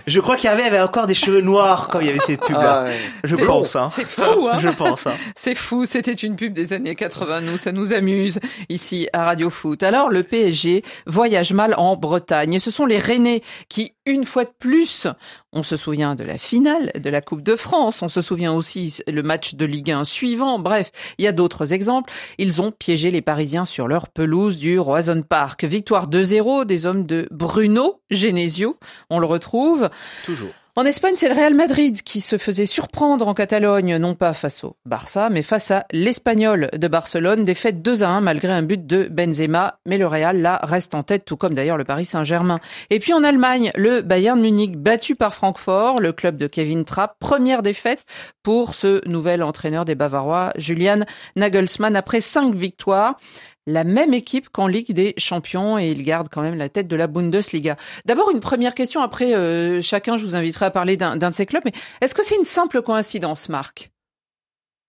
Je crois qu'Hervé avait encore des cheveux noirs quand il y avait cette pub-là. Ah, ouais. Je pense, hein. C'est fou, hein Je pense, hein. [laughs] C'est fou, c'était une pub des années 80, nous, ça nous amuse ici à Radio Foot. Alors, le PSG voyage mal en Bretagne et ce sont les Rennais qui, une fois de plus, on se souvient de la finale de la Coupe de France, on se souvient aussi le match de Ligue 1 suivant, bref, il y a d'autres exemples. Ils ont piégé les Parisiens sur leur pelouse du Roison Park. Victoire 2-0 des hommes de Bruno Genesio, on le retrouve. Toujours. En Espagne, c'est le Real Madrid qui se faisait surprendre en Catalogne, non pas face au Barça, mais face à l'Espagnol de Barcelone, défaite 2 à 1 malgré un but de Benzema, mais le Real là reste en tête, tout comme d'ailleurs le Paris Saint-Germain. Et puis en Allemagne, le Bayern Munich battu par Francfort, le club de Kevin Trapp, première défaite pour ce nouvel entraîneur des Bavarois, Julian Nagelsmann, après cinq victoires la même équipe qu'en Ligue des Champions et il garde quand même la tête de la Bundesliga. D'abord une première question, après euh, chacun je vous inviterai à parler d'un de ces clubs, mais est-ce que c'est une simple coïncidence, Marc?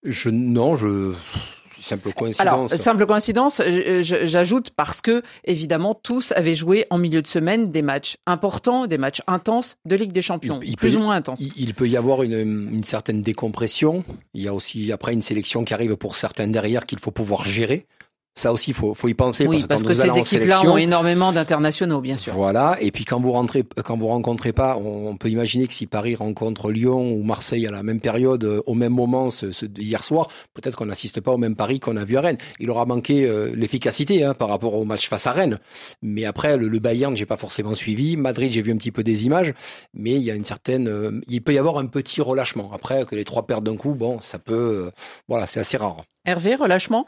Je, non, je, simple coïncidence. Alors, simple coïncidence, j'ajoute parce que, évidemment, tous avaient joué en milieu de semaine des matchs importants, des matchs intenses de Ligue des Champions, Il- il plus peut- ou moins intenses. Il, il peut y avoir une, une certaine décompression. Il y a aussi après une sélection qui arrive pour certains derrière qu'il faut pouvoir gérer. Ça aussi, faut, faut y penser. oui, parce parce que, ces équipes-là ont énormément d'internationaux, bien sûr. Voilà. Et puis quand vous rentrez, quand vous rencontrez pas, on, on peut imaginer que si Paris rencontre Lyon ou Marseille à la même période, euh, au même moment, ce, ce- hier soir, peut-être qu'on n'assiste pas au même Paris qu'on a vu à Rennes. Il aura manqué euh, l'efficacité hein, par rapport au match face à Rennes. Mais après, le, le Bayern, j'ai pas forcément suivi. Madrid, j'ai vu un petit peu des images, mais il y a une certaine, euh, il peut y avoir un petit relâchement. Après, que les trois perdent d'un coup, bon, ça peut, euh, voilà, c'est assez rare. Hervé, relâchement?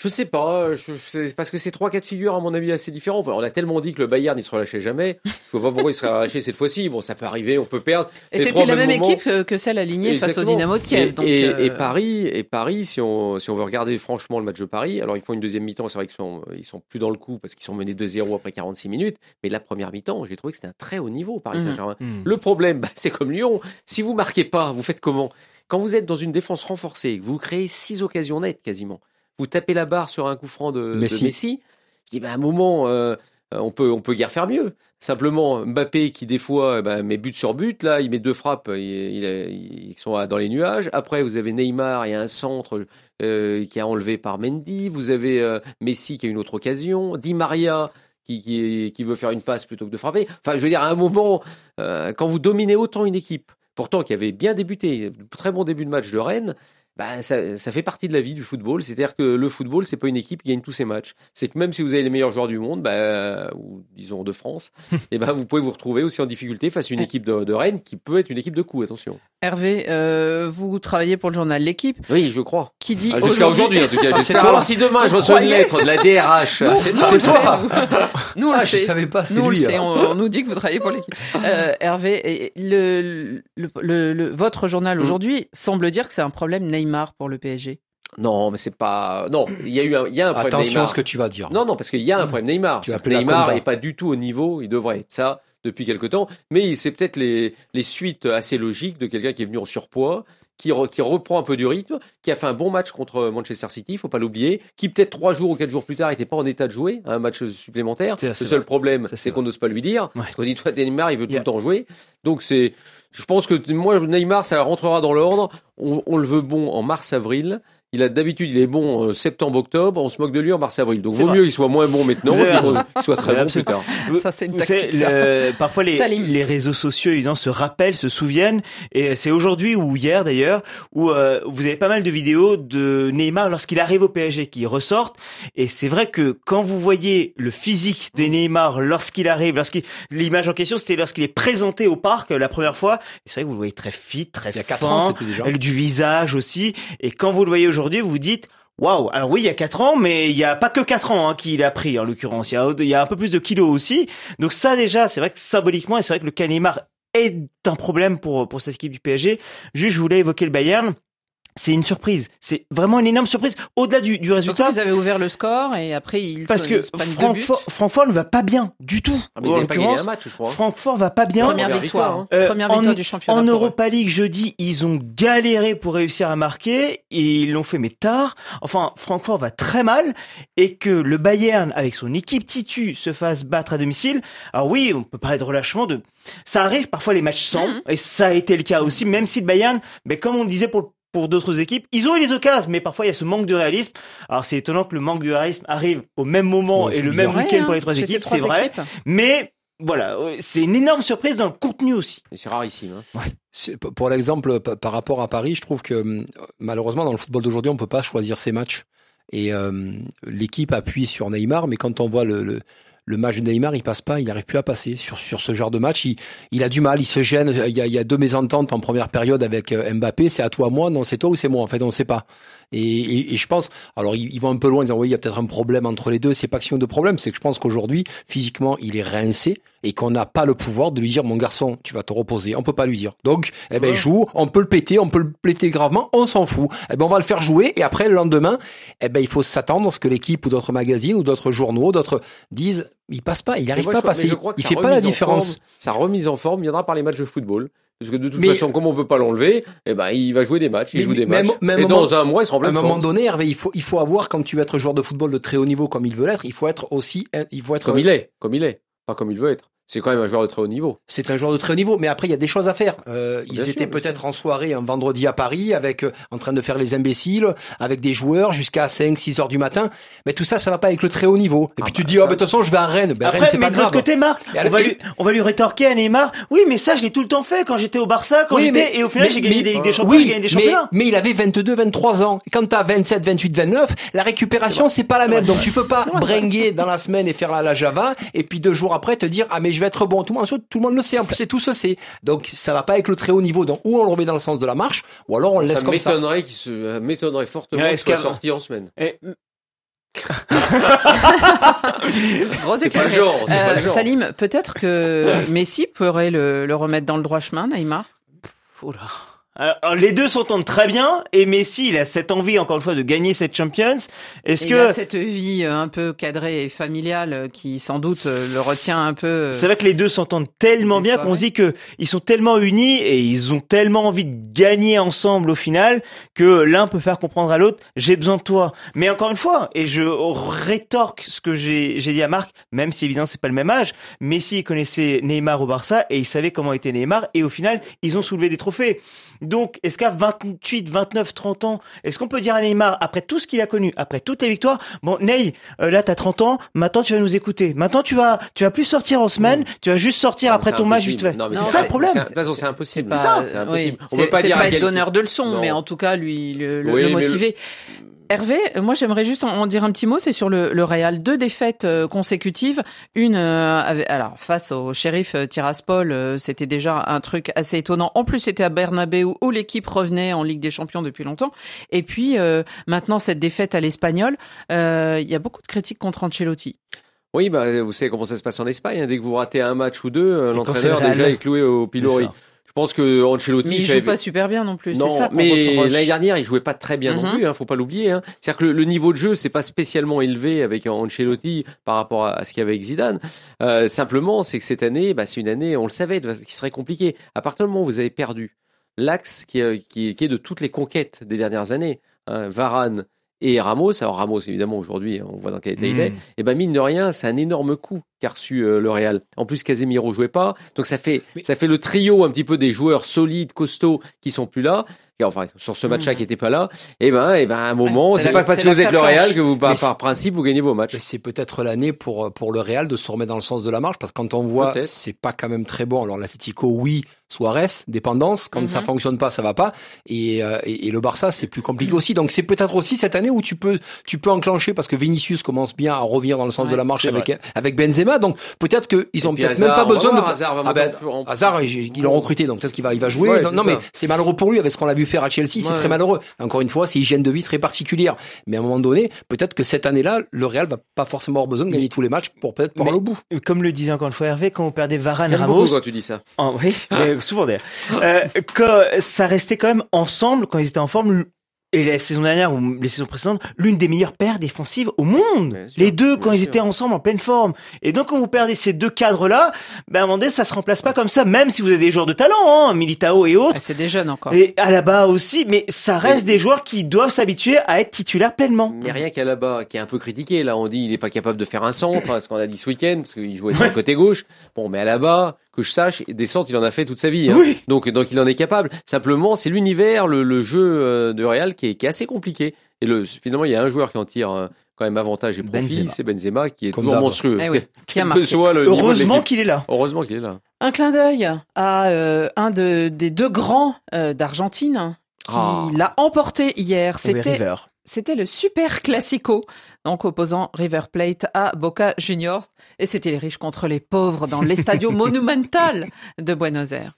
Je sais pas, je, parce que c'est trois cas de figure à mon avis assez différents. On a tellement dit que le Bayern il se relâchait jamais. Je vois pas pourquoi il serait relâché [laughs] cette fois-ci. Bon, ça peut arriver, on peut perdre. Et c'était la même moment. équipe euh, que celle alignée face au. Dynamo de Kiev. Et, donc, et- euh, et Paris, et Paris, si on, si on veut regarder franchement le match de Paris, alors ils font une deuxième mi-temps, c'est vrai qu'ils sont, ils sont plus dans le coup parce qu'ils sont menés 2-0 après 46 minutes, mais la première mi-temps, j'ai trouvé que c'était un très haut niveau, Paris Mhm. Saint-Germain. Mhm. Le problème, [laughs] bah, c'est comme Lyon, si vous marquez pas, vous faites comment? Quand vous êtes dans une défense renforcée, vous créez six occasions nettes quasiment, vous tapez la barre sur un coup franc de de Messi, je dis, bah, à un moment, euh, on peut, on peut guère faire mieux. Simplement, Mbappé qui des fois ben, met but sur but, là, il met deux frappes, il, il est- ils sont dans les nuages. Après, vous avez Neymar, il y a un centre euh, qui est enlevé par Mendy. Vous avez euh, Messi qui a une autre occasion. Di Maria qui, qui, qui veut faire une passe plutôt que de frapper. Enfin, je veux dire, à un moment, quand vous dominez autant une équipe, pourtant qui avait bien débuté, très bon début de match de Rennes, bah, ça, ça fait partie de la vie du football. C'est-à-dire que le football, c'est pas une équipe qui gagne tous ses matchs. C'est que même si vous avez les meilleurs joueurs du monde, bah, ou disons de France, [laughs] et ben vous pouvez vous retrouver aussi en difficulté face à une équipe de, de Rennes qui peut être une équipe de coups. Attention. Hervé, euh, vous travaillez pour le journal L'équipe. Oui, je crois. Qui dit Ah, Jusqu'à aujourd'hui, en tout cas. Ah, J'espère. Alors, si demain je reçois une lettre de la DRH, c'est- toi. [laughs] nous, on Ah, le je sait. savais pas, Nous, on le lui, sait. On, on nous dit que vous travaillez pour l'équipe. Euh, Hervé, et le, le, le- le- votre journal Mm. aujourd'hui semble dire que c'est un problème Neymar pour le PSG. non, mais c'est pas. Non, il y a eu un, il y a un problème Attention à Neymar. ce que tu vas dire. Non, non, parce qu'il y a un problème Neymar. Tu Neymar n'est pas du tout au niveau. Il devrait être ça depuis quelque temps, mais c'est peut-être les, les suites assez logiques de quelqu'un qui est venu en surpoids, qui, re- qui reprend un peu du rythme, qui a fait un bon match contre Manchester City, il faut pas l'oublier, qui peut-être trois jours ou quatre jours plus tard n'était pas en état de jouer un match supplémentaire. Le seul vrai. problème, c'est qu'on n'ose pas lui dire, parce qu'on dit toi Neymar, il veut tout le temps jouer. Donc c'est, je pense que moi Neymar, ça rentrera dans l'ordre. On, on le veut bon en mars-avril. Il a d'habitude, il est bon euh, septembre-octobre. On se moque de lui en mars-avril. Donc vaut vrai. mieux qu'il soit moins bon maintenant, qu'il soit très bon plus tard. Ça, c'est une tactique, ça. le- parfois les, les réseaux sociaux évidemment se rappellent, se souviennent, et c'est aujourd'hui ou hier d'ailleurs où euh, vous avez pas mal de vidéos de Neymar lorsqu'il arrive au PSG qui ressortent, et c'est vrai que quand vous voyez le physique de Neymar lorsqu'il arrive, lorsqu'il l'image en question c'était lorsqu'il est présenté au parc euh, la première fois, c'est vrai que vous le voyez très fit, très Il y a quatre fin, ans, c'était déjà. euh, du visage aussi, et quand vous le voyez aujourd'hui, vous vous dites Waouh Alors oui, il y a 4 ans, mais il y a pas que 4 ans hein, qu'il a pris en l'occurrence. Il y a, un peu plus de kilos aussi. Donc ça déjà, c'est vrai que symboliquement, et c'est vrai que le cas Neymar est un problème pour pour cette équipe du PSG. Juste, je voulais évoquer le Bayern. C'est une surprise. C'est vraiment une énorme surprise. Au-delà du, du résultat, Surtout, ils avaient ouvert le score et après ils parce se- que ils. Francfort, Francfort ne va pas bien du tout. Ah, mais En n'avaient pas gagné l'occurrence, un match, je crois. Francfort va pas bien. Première Première victoire, victoire, hein. Euh, première en, victoire du championnat. En. Europa League jeudi, ils ont galéré pour réussir à marquer et ils l'ont fait mais tard. Enfin, Francfort va très mal et que le Bayern avec son équipe titu se fasse battre à domicile. Alors oui, on peut parler de relâchement de ça arrive parfois les matchs sans Mhm. et ça a été le cas aussi même si le Bayern mais comme on le disait pour pour d'autres équipes, ils ont eu les occasions, mais parfois il y a ce manque de réalisme. Alors c'est étonnant que le manque de réalisme arrive au même moment Ouais, et le bizarre. même week-end pour les hein, trois chez ces équipes, c'est vrai. Mais voilà, c'est une énorme surprise dans le contenu aussi. Et C'est rarissime. Hein. Pour l'exemple, pa- par rapport à Paris, je trouve que malheureusement dans le football d'aujourd'hui, on peut pas choisir ses matchs. Et euh, l'équipe appuie sur Neymar, mais quand on voit le, le, le match de Neymar, il passe pas, il n'arrive plus à passer sur, sur ce genre de match. Il, il a du mal, il se gêne. Il y a, il y a deux mésententes en première période avec euh, Mbappé. C'est à toi, moi, non, c'est toi ou c'est moi. En fait, on ne sait pas. Et, et, et je pense, alors ils, ils vont un peu loin, ils disant oui, il y a peut-être un problème entre les deux. C'est pas question de problème, c'est que je pense qu'aujourd'hui, physiquement, il est rincé et qu'on n'a pas le pouvoir de lui dire mon garçon, tu vas te reposer. On peut pas lui dire. Donc, eh ben, Ouais. joue. On peut le péter, on peut le péter gravement, on s'en fout. Eh ben, on va le faire jouer et après le lendemain, eh ben, il faut s'attendre à ce que l'équipe ou d'autres magazines ou d'autres journaux, d'autres disent, il passe pas, il Mais n'arrive moi, pas à passer. Il fait pas la différence. forme- sa remise en forme viendra par les matchs de football. Parce que de toute Mais- façon, comme on peut pas l'enlever, eh ben, il va jouer des matchs, il Mais- joue des mais- matchs. un et moment- dans un mois, il sera en À un moment forme. donné, Hervé, il faut, il faut avoir, quand tu veux être joueur de football de très haut niveau comme il veut l'être, il faut être aussi, il faut être Comme il est, comme il est. Pas comme il veut être. C'est quand même un joueur de très haut niveau. C'est un joueur de très haut niveau, mais après il y a des choses à faire. Euh, ils sûr, étaient peut-être en soirée un vendredi à Paris, avec euh, en train de faire les imbéciles, avec des joueurs jusqu'à 5, 6 heures du matin. Mais tout ça, ça va pas avec le très haut niveau. Et puis tu te dis, oh, ben, de toute façon, je vais à Rennes. Ben, Rennes, Après, c'est mais pas de l'autre grave. côté, Marc, on alors- va, et- lui, on va lui rétorquer à Neymar. Oui, mais ça, je l'ai tout le temps fait quand j'étais au Barça, quand Oui, j'étais, mais- et au final, mais- j'ai gagné mais- des Ligues des Champions, oui, j'ai gagné des mais, championnats. mais il avait 22, 23 ans. Et quand t'as 27, 28, 29, la récupération, c'est pas la même. Donc tu peux pas bringuer dans la semaine et faire la Java, et puis deux jours après te dire, ah, mais je vais être bon. Tout le monde, tout le monde le sait. En plus, c'est tout ce sait. Donc ça va pas avec le très haut niveau. Donc, ou on le remet dans le sens de la marche, ou alors on le laisse ça comme ça. m'étonnerait qu'il se, m'étonnerait fortement Ouais, qu'il soit sorti en semaine. [laughs] Et- C'est c'est pas le Euh. Salim, peut-être que [laughs] Messi pourrait le, le remettre dans le droit chemin, Neymar? Oh là. Alors, les deux s'entendent très bien, et Messi, il a cette envie, encore une fois, de gagner cette Champions. Est-ce Il que, a cette vie euh, un peu cadrée et familiale euh, qui sans doute euh, le retient un peu. c'est vrai que les deux s'entendent tellement bien qu'on se dit que ils sont tellement unis et ils ont tellement envie de gagner ensemble au final que l'un peut faire comprendre à l'autre j'ai besoin de toi. Mais encore une fois, et je rétorque ce que j'ai j'ai dit à Marc, même si évidemment c'est pas le même âge, Messi connaissait Neymar au Barça et il savait comment était Neymar et au final ils ont soulevé des trophées. Donc est-ce qu'à 28, 29, 30 ans, est-ce qu'on peut dire à Neymar après tout ce qu'il a connu, après toutes les victoires, bon Ney, euh, là t'as 30 ans, maintenant tu vas nous écouter. Maintenant tu vas tu vas plus sortir en semaine, tu vas juste sortir Non, après c'est ton match vite fait. Non, mais c'est ça c'est- le problème. c'est- De toute façon, c'est impossible. pas- C'est impossible. oui, On c'est- peut pas c'est dire pas à être quel- donneur de leçons, Non. mais en tout cas lui le, le- Oui, le mais motiver. Hervé, moi j'aimerais juste en, en dire un petit mot, c'est sur le, le Real. Deux défaites euh, consécutives, une euh, avec- alors face au shérif euh, Tiraspol, euh, c'était déjà un truc assez étonnant. En plus, c'était à Bernabeu où l'équipe revenait en Ligue des Champions depuis longtemps. Et puis euh, maintenant cette défaite à l'Espagnol, euh, il y a beaucoup de critiques contre Ancelotti. Oui, bah, vous savez comment ça se passe en Espagne. hein. Dès que vous ratez un match ou deux, l'entraîneur déjà est cloué au pilori. Pense que Ancelotti Mais il fait- joue pas super bien non plus. Non, ça mais l'année dernière, il jouait pas très bien non Mhm. plus. Hein, faut pas l'oublier. Hein. C'est-à-dire que le, le niveau de jeu, c'est pas spécialement élevé avec Ancelotti par rapport à, à ce qu'il y avait avec Zidane. Euh, simplement, c'est que cette année, bah, c'est une année, on le savait, qui serait compliquée. À partir du moment où vous avez perdu l'axe qui, est- qui, est- qui est de toutes les conquêtes des dernières années, hein, Varane et Ramos. Alors Ramos, évidemment, aujourd'hui, on voit dans quel état il Mhm. est. Et ben mine de rien, c'est un énorme coup qu'a reçu euh, le Real. En plus, Casemiro jouait pas, donc ça fait ça fait le trio un petit peu des joueurs solides, costauds qui sont plus là. Et enfin, sur ce match-là qui était pas là. Et ben, et ben, à un moment, c'est c'est pas parce que vous êtes le Real que vous, par, par principe, vous gagnez vos matchs. C'est peut-être l'année pour, pour le Real de se remettre dans le sens de la marche, parce que quand on voit, c'est pas quand même très bon. Alors l'Atletico, oui, Suarez, dépendance, quand ça Mhm. fonctionne pas, ça va pas. Et, euh, et, et le Barça, c'est plus compliqué aussi. Donc c'est peut-être aussi cette année où tu peux, tu peux enclencher, parce que Vinicius commence bien à revenir dans le sens Ouais, de la marche avec, vrai. avec Benzema. Donc peut-être qu'ils ont peut-être même pas besoin voir, de... Hazard Ah ben, en- Hazard, ils l'ont recruté, donc peut-être qu'il va, il va jouer. Ouais, non, c'est non, mais c'est malheureux pour lui avec ce qu'on a vu faire à Chelsea. C'est Ouais. très malheureux. Encore une fois, c'est hygiène de vie très particulière. Mais à un moment donné, peut-être que cette année-là, le Real va pas forcément avoir besoin de gagner tous les matchs pour peut-être aller au bout. Comme le disait encore une fois Hervé, quand on perdait Varane, Ramos, beaucoup quand tu dis ça. Oh, oui, mais souvent d'ailleurs. Euh, quand ça restait quand même ensemble quand ils étaient en forme. Et la saison dernière ou les saisons précédentes, l'une des meilleures paires défensives au monde. Sûr, les deux quand ils sûr. étaient ensemble en pleine forme. Et donc quand vous perdez ces deux cadres-là, ben à un moment donné, ça se remplace pas comme ça, même si vous avez des joueurs de talent, hein, Militao et autres. Ah, c'est des jeunes encore. Et à la bas aussi, mais ça reste des joueurs qui doivent s'habituer à être titulaires pleinement. Mais rien qu'à là-bas, qui est un peu critiqué. Là, on dit il est pas capable de faire un centre, ce qu'on a dit ce week-end, parce qu'il jouait sur le côté gauche. Bon, mais à là-bas, que je sache, des centres, il en a fait toute sa vie. hein. Oui. Donc, donc il en est capable. Simplement, c'est l'univers, le, le jeu euh, de Real qui est, qui est assez compliqué. Et le, finalement, il y a un joueur qui en tire euh, quand même avantage et profit, Benzema. c'est Benzema, qui est Comme toujours monstrueux. Eh oui, [laughs] qui a marqué. Heureusement qu'il est là. Heureusement qu'il est là. Un clin d'œil à euh, un de, des deux grands euh, d'Argentine qui Ah. l'a emporté hier. Oui, C'était River. C'était le Super Classico, donc opposant River Plate à Boca Juniors. Et c'était les riches contre les pauvres dans l'Estadio [laughs] Monumental de Buenos Aires.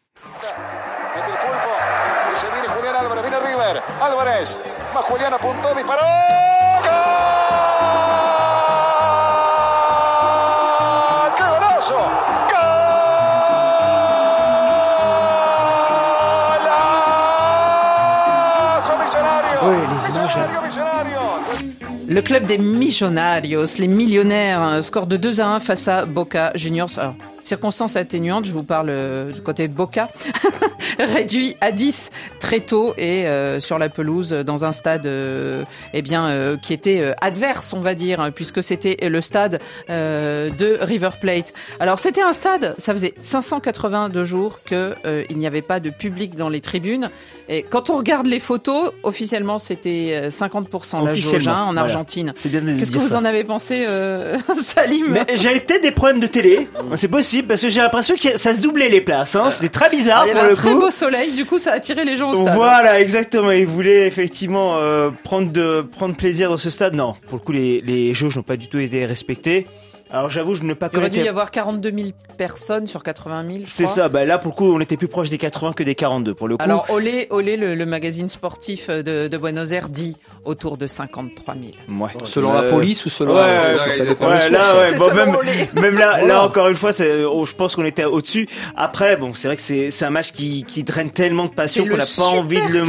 Le club des Millonarios, les millionnaires, un score de 2 à 1 face à Boca Juniors. Alors, circonstance atténuante, je vous parle euh, du côté Boca, [laughs] réduit à 10 très tôt et euh, sur la pelouse dans un stade euh, eh bien qui était adverse, on va dire, hein, puisque c'était le stade de River Plate. Alors c'était un stade, ça faisait 582 jours que il n'y avait pas de public dans les tribunes et quand on regarde les photos, officiellement c'était euh, 50% la jauge hein, en voilà. Argentine. De Qu'est-ce que vous ça. en avez pensé, [laughs] Salim Mais j'avais peut-être des problèmes de télé. C'est possible parce que j'ai l'impression que ça se doublait les places. Hein. C'était très bizarre Ah, Il y pour avait un le très coup. beau soleil, du coup ça a attiré les gens au stade. Voilà, exactement. Ils voulaient effectivement euh, prendre de prendre plaisir dans ce stade. Non, pour le coup, les, les jauges n'ont pas du tout été respectées. Alors j'avoue, je ne pas Il aurait dû y avoir 42 000 personnes sur 80 000. je C'est ça. Bah là, pour le coup, on était plus proche des 80 que des 42 pour le coup. Alors Olé, Olé le, le magazine sportif de, de Buenos Aires dit autour de 53 000. Ouais. Selon la Euh, police ou selon ouais, la- ouais, ça, dépend ouais, là, ouais, bon, même, [laughs] même là, Voilà. là encore une fois, c'est- oh, je pense qu'on était au-dessus. Après, bon, c'est vrai que c'est c'est un match qui, qui draine tellement de passion qu'on n'a pas envie de le de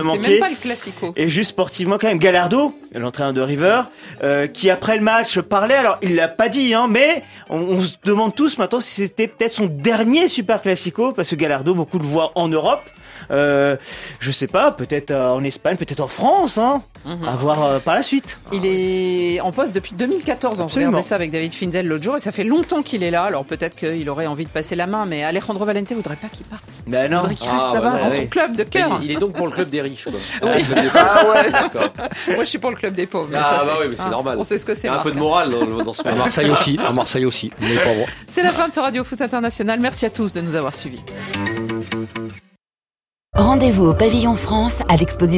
C'est manquer. même pas le classico. Et juste sportivement quand même, Gallardo, l'entraîneur de River, euh, qui après le match parlait, alors il l'a pas dit, hein, mais on, se demande tous maintenant si c'était peut-être son dernier Super Classico, parce que Gallardo, beaucoup le voient en Europe. Euh, je sais pas, peut-être euh, en Espagne, peut-être en France, hein, Mhm. à voir euh, par la suite. Il est en poste depuis 2014. On regardait ça avec David Findel l'autre jour et ça fait longtemps qu'il est là. Alors peut-être qu'il aurait envie de passer la main, mais Alejandro Valente voudrait pas qu'il parte. Ben Il non. voudrait qu'il Ah, reste bah, là-bas bah, dans son club de cœur. Il, il est donc pour le club des riches. quoi. [laughs] Oui. Le club des Ah pauvres. ouais. D'accord. [laughs] Moi, je suis pour le club des pauvres. mais Ah, ça, bah c'est- oui, mais c'est hein, normal. On sait ce que c'est. Il y a un peu de morale dans, dans ce À Marseille aussi, à Marseille aussi. C'est la fin de ce Radio Foot International. Merci à tous de nous avoir suivis. Rendez-vous au Pavillon France à l'exposition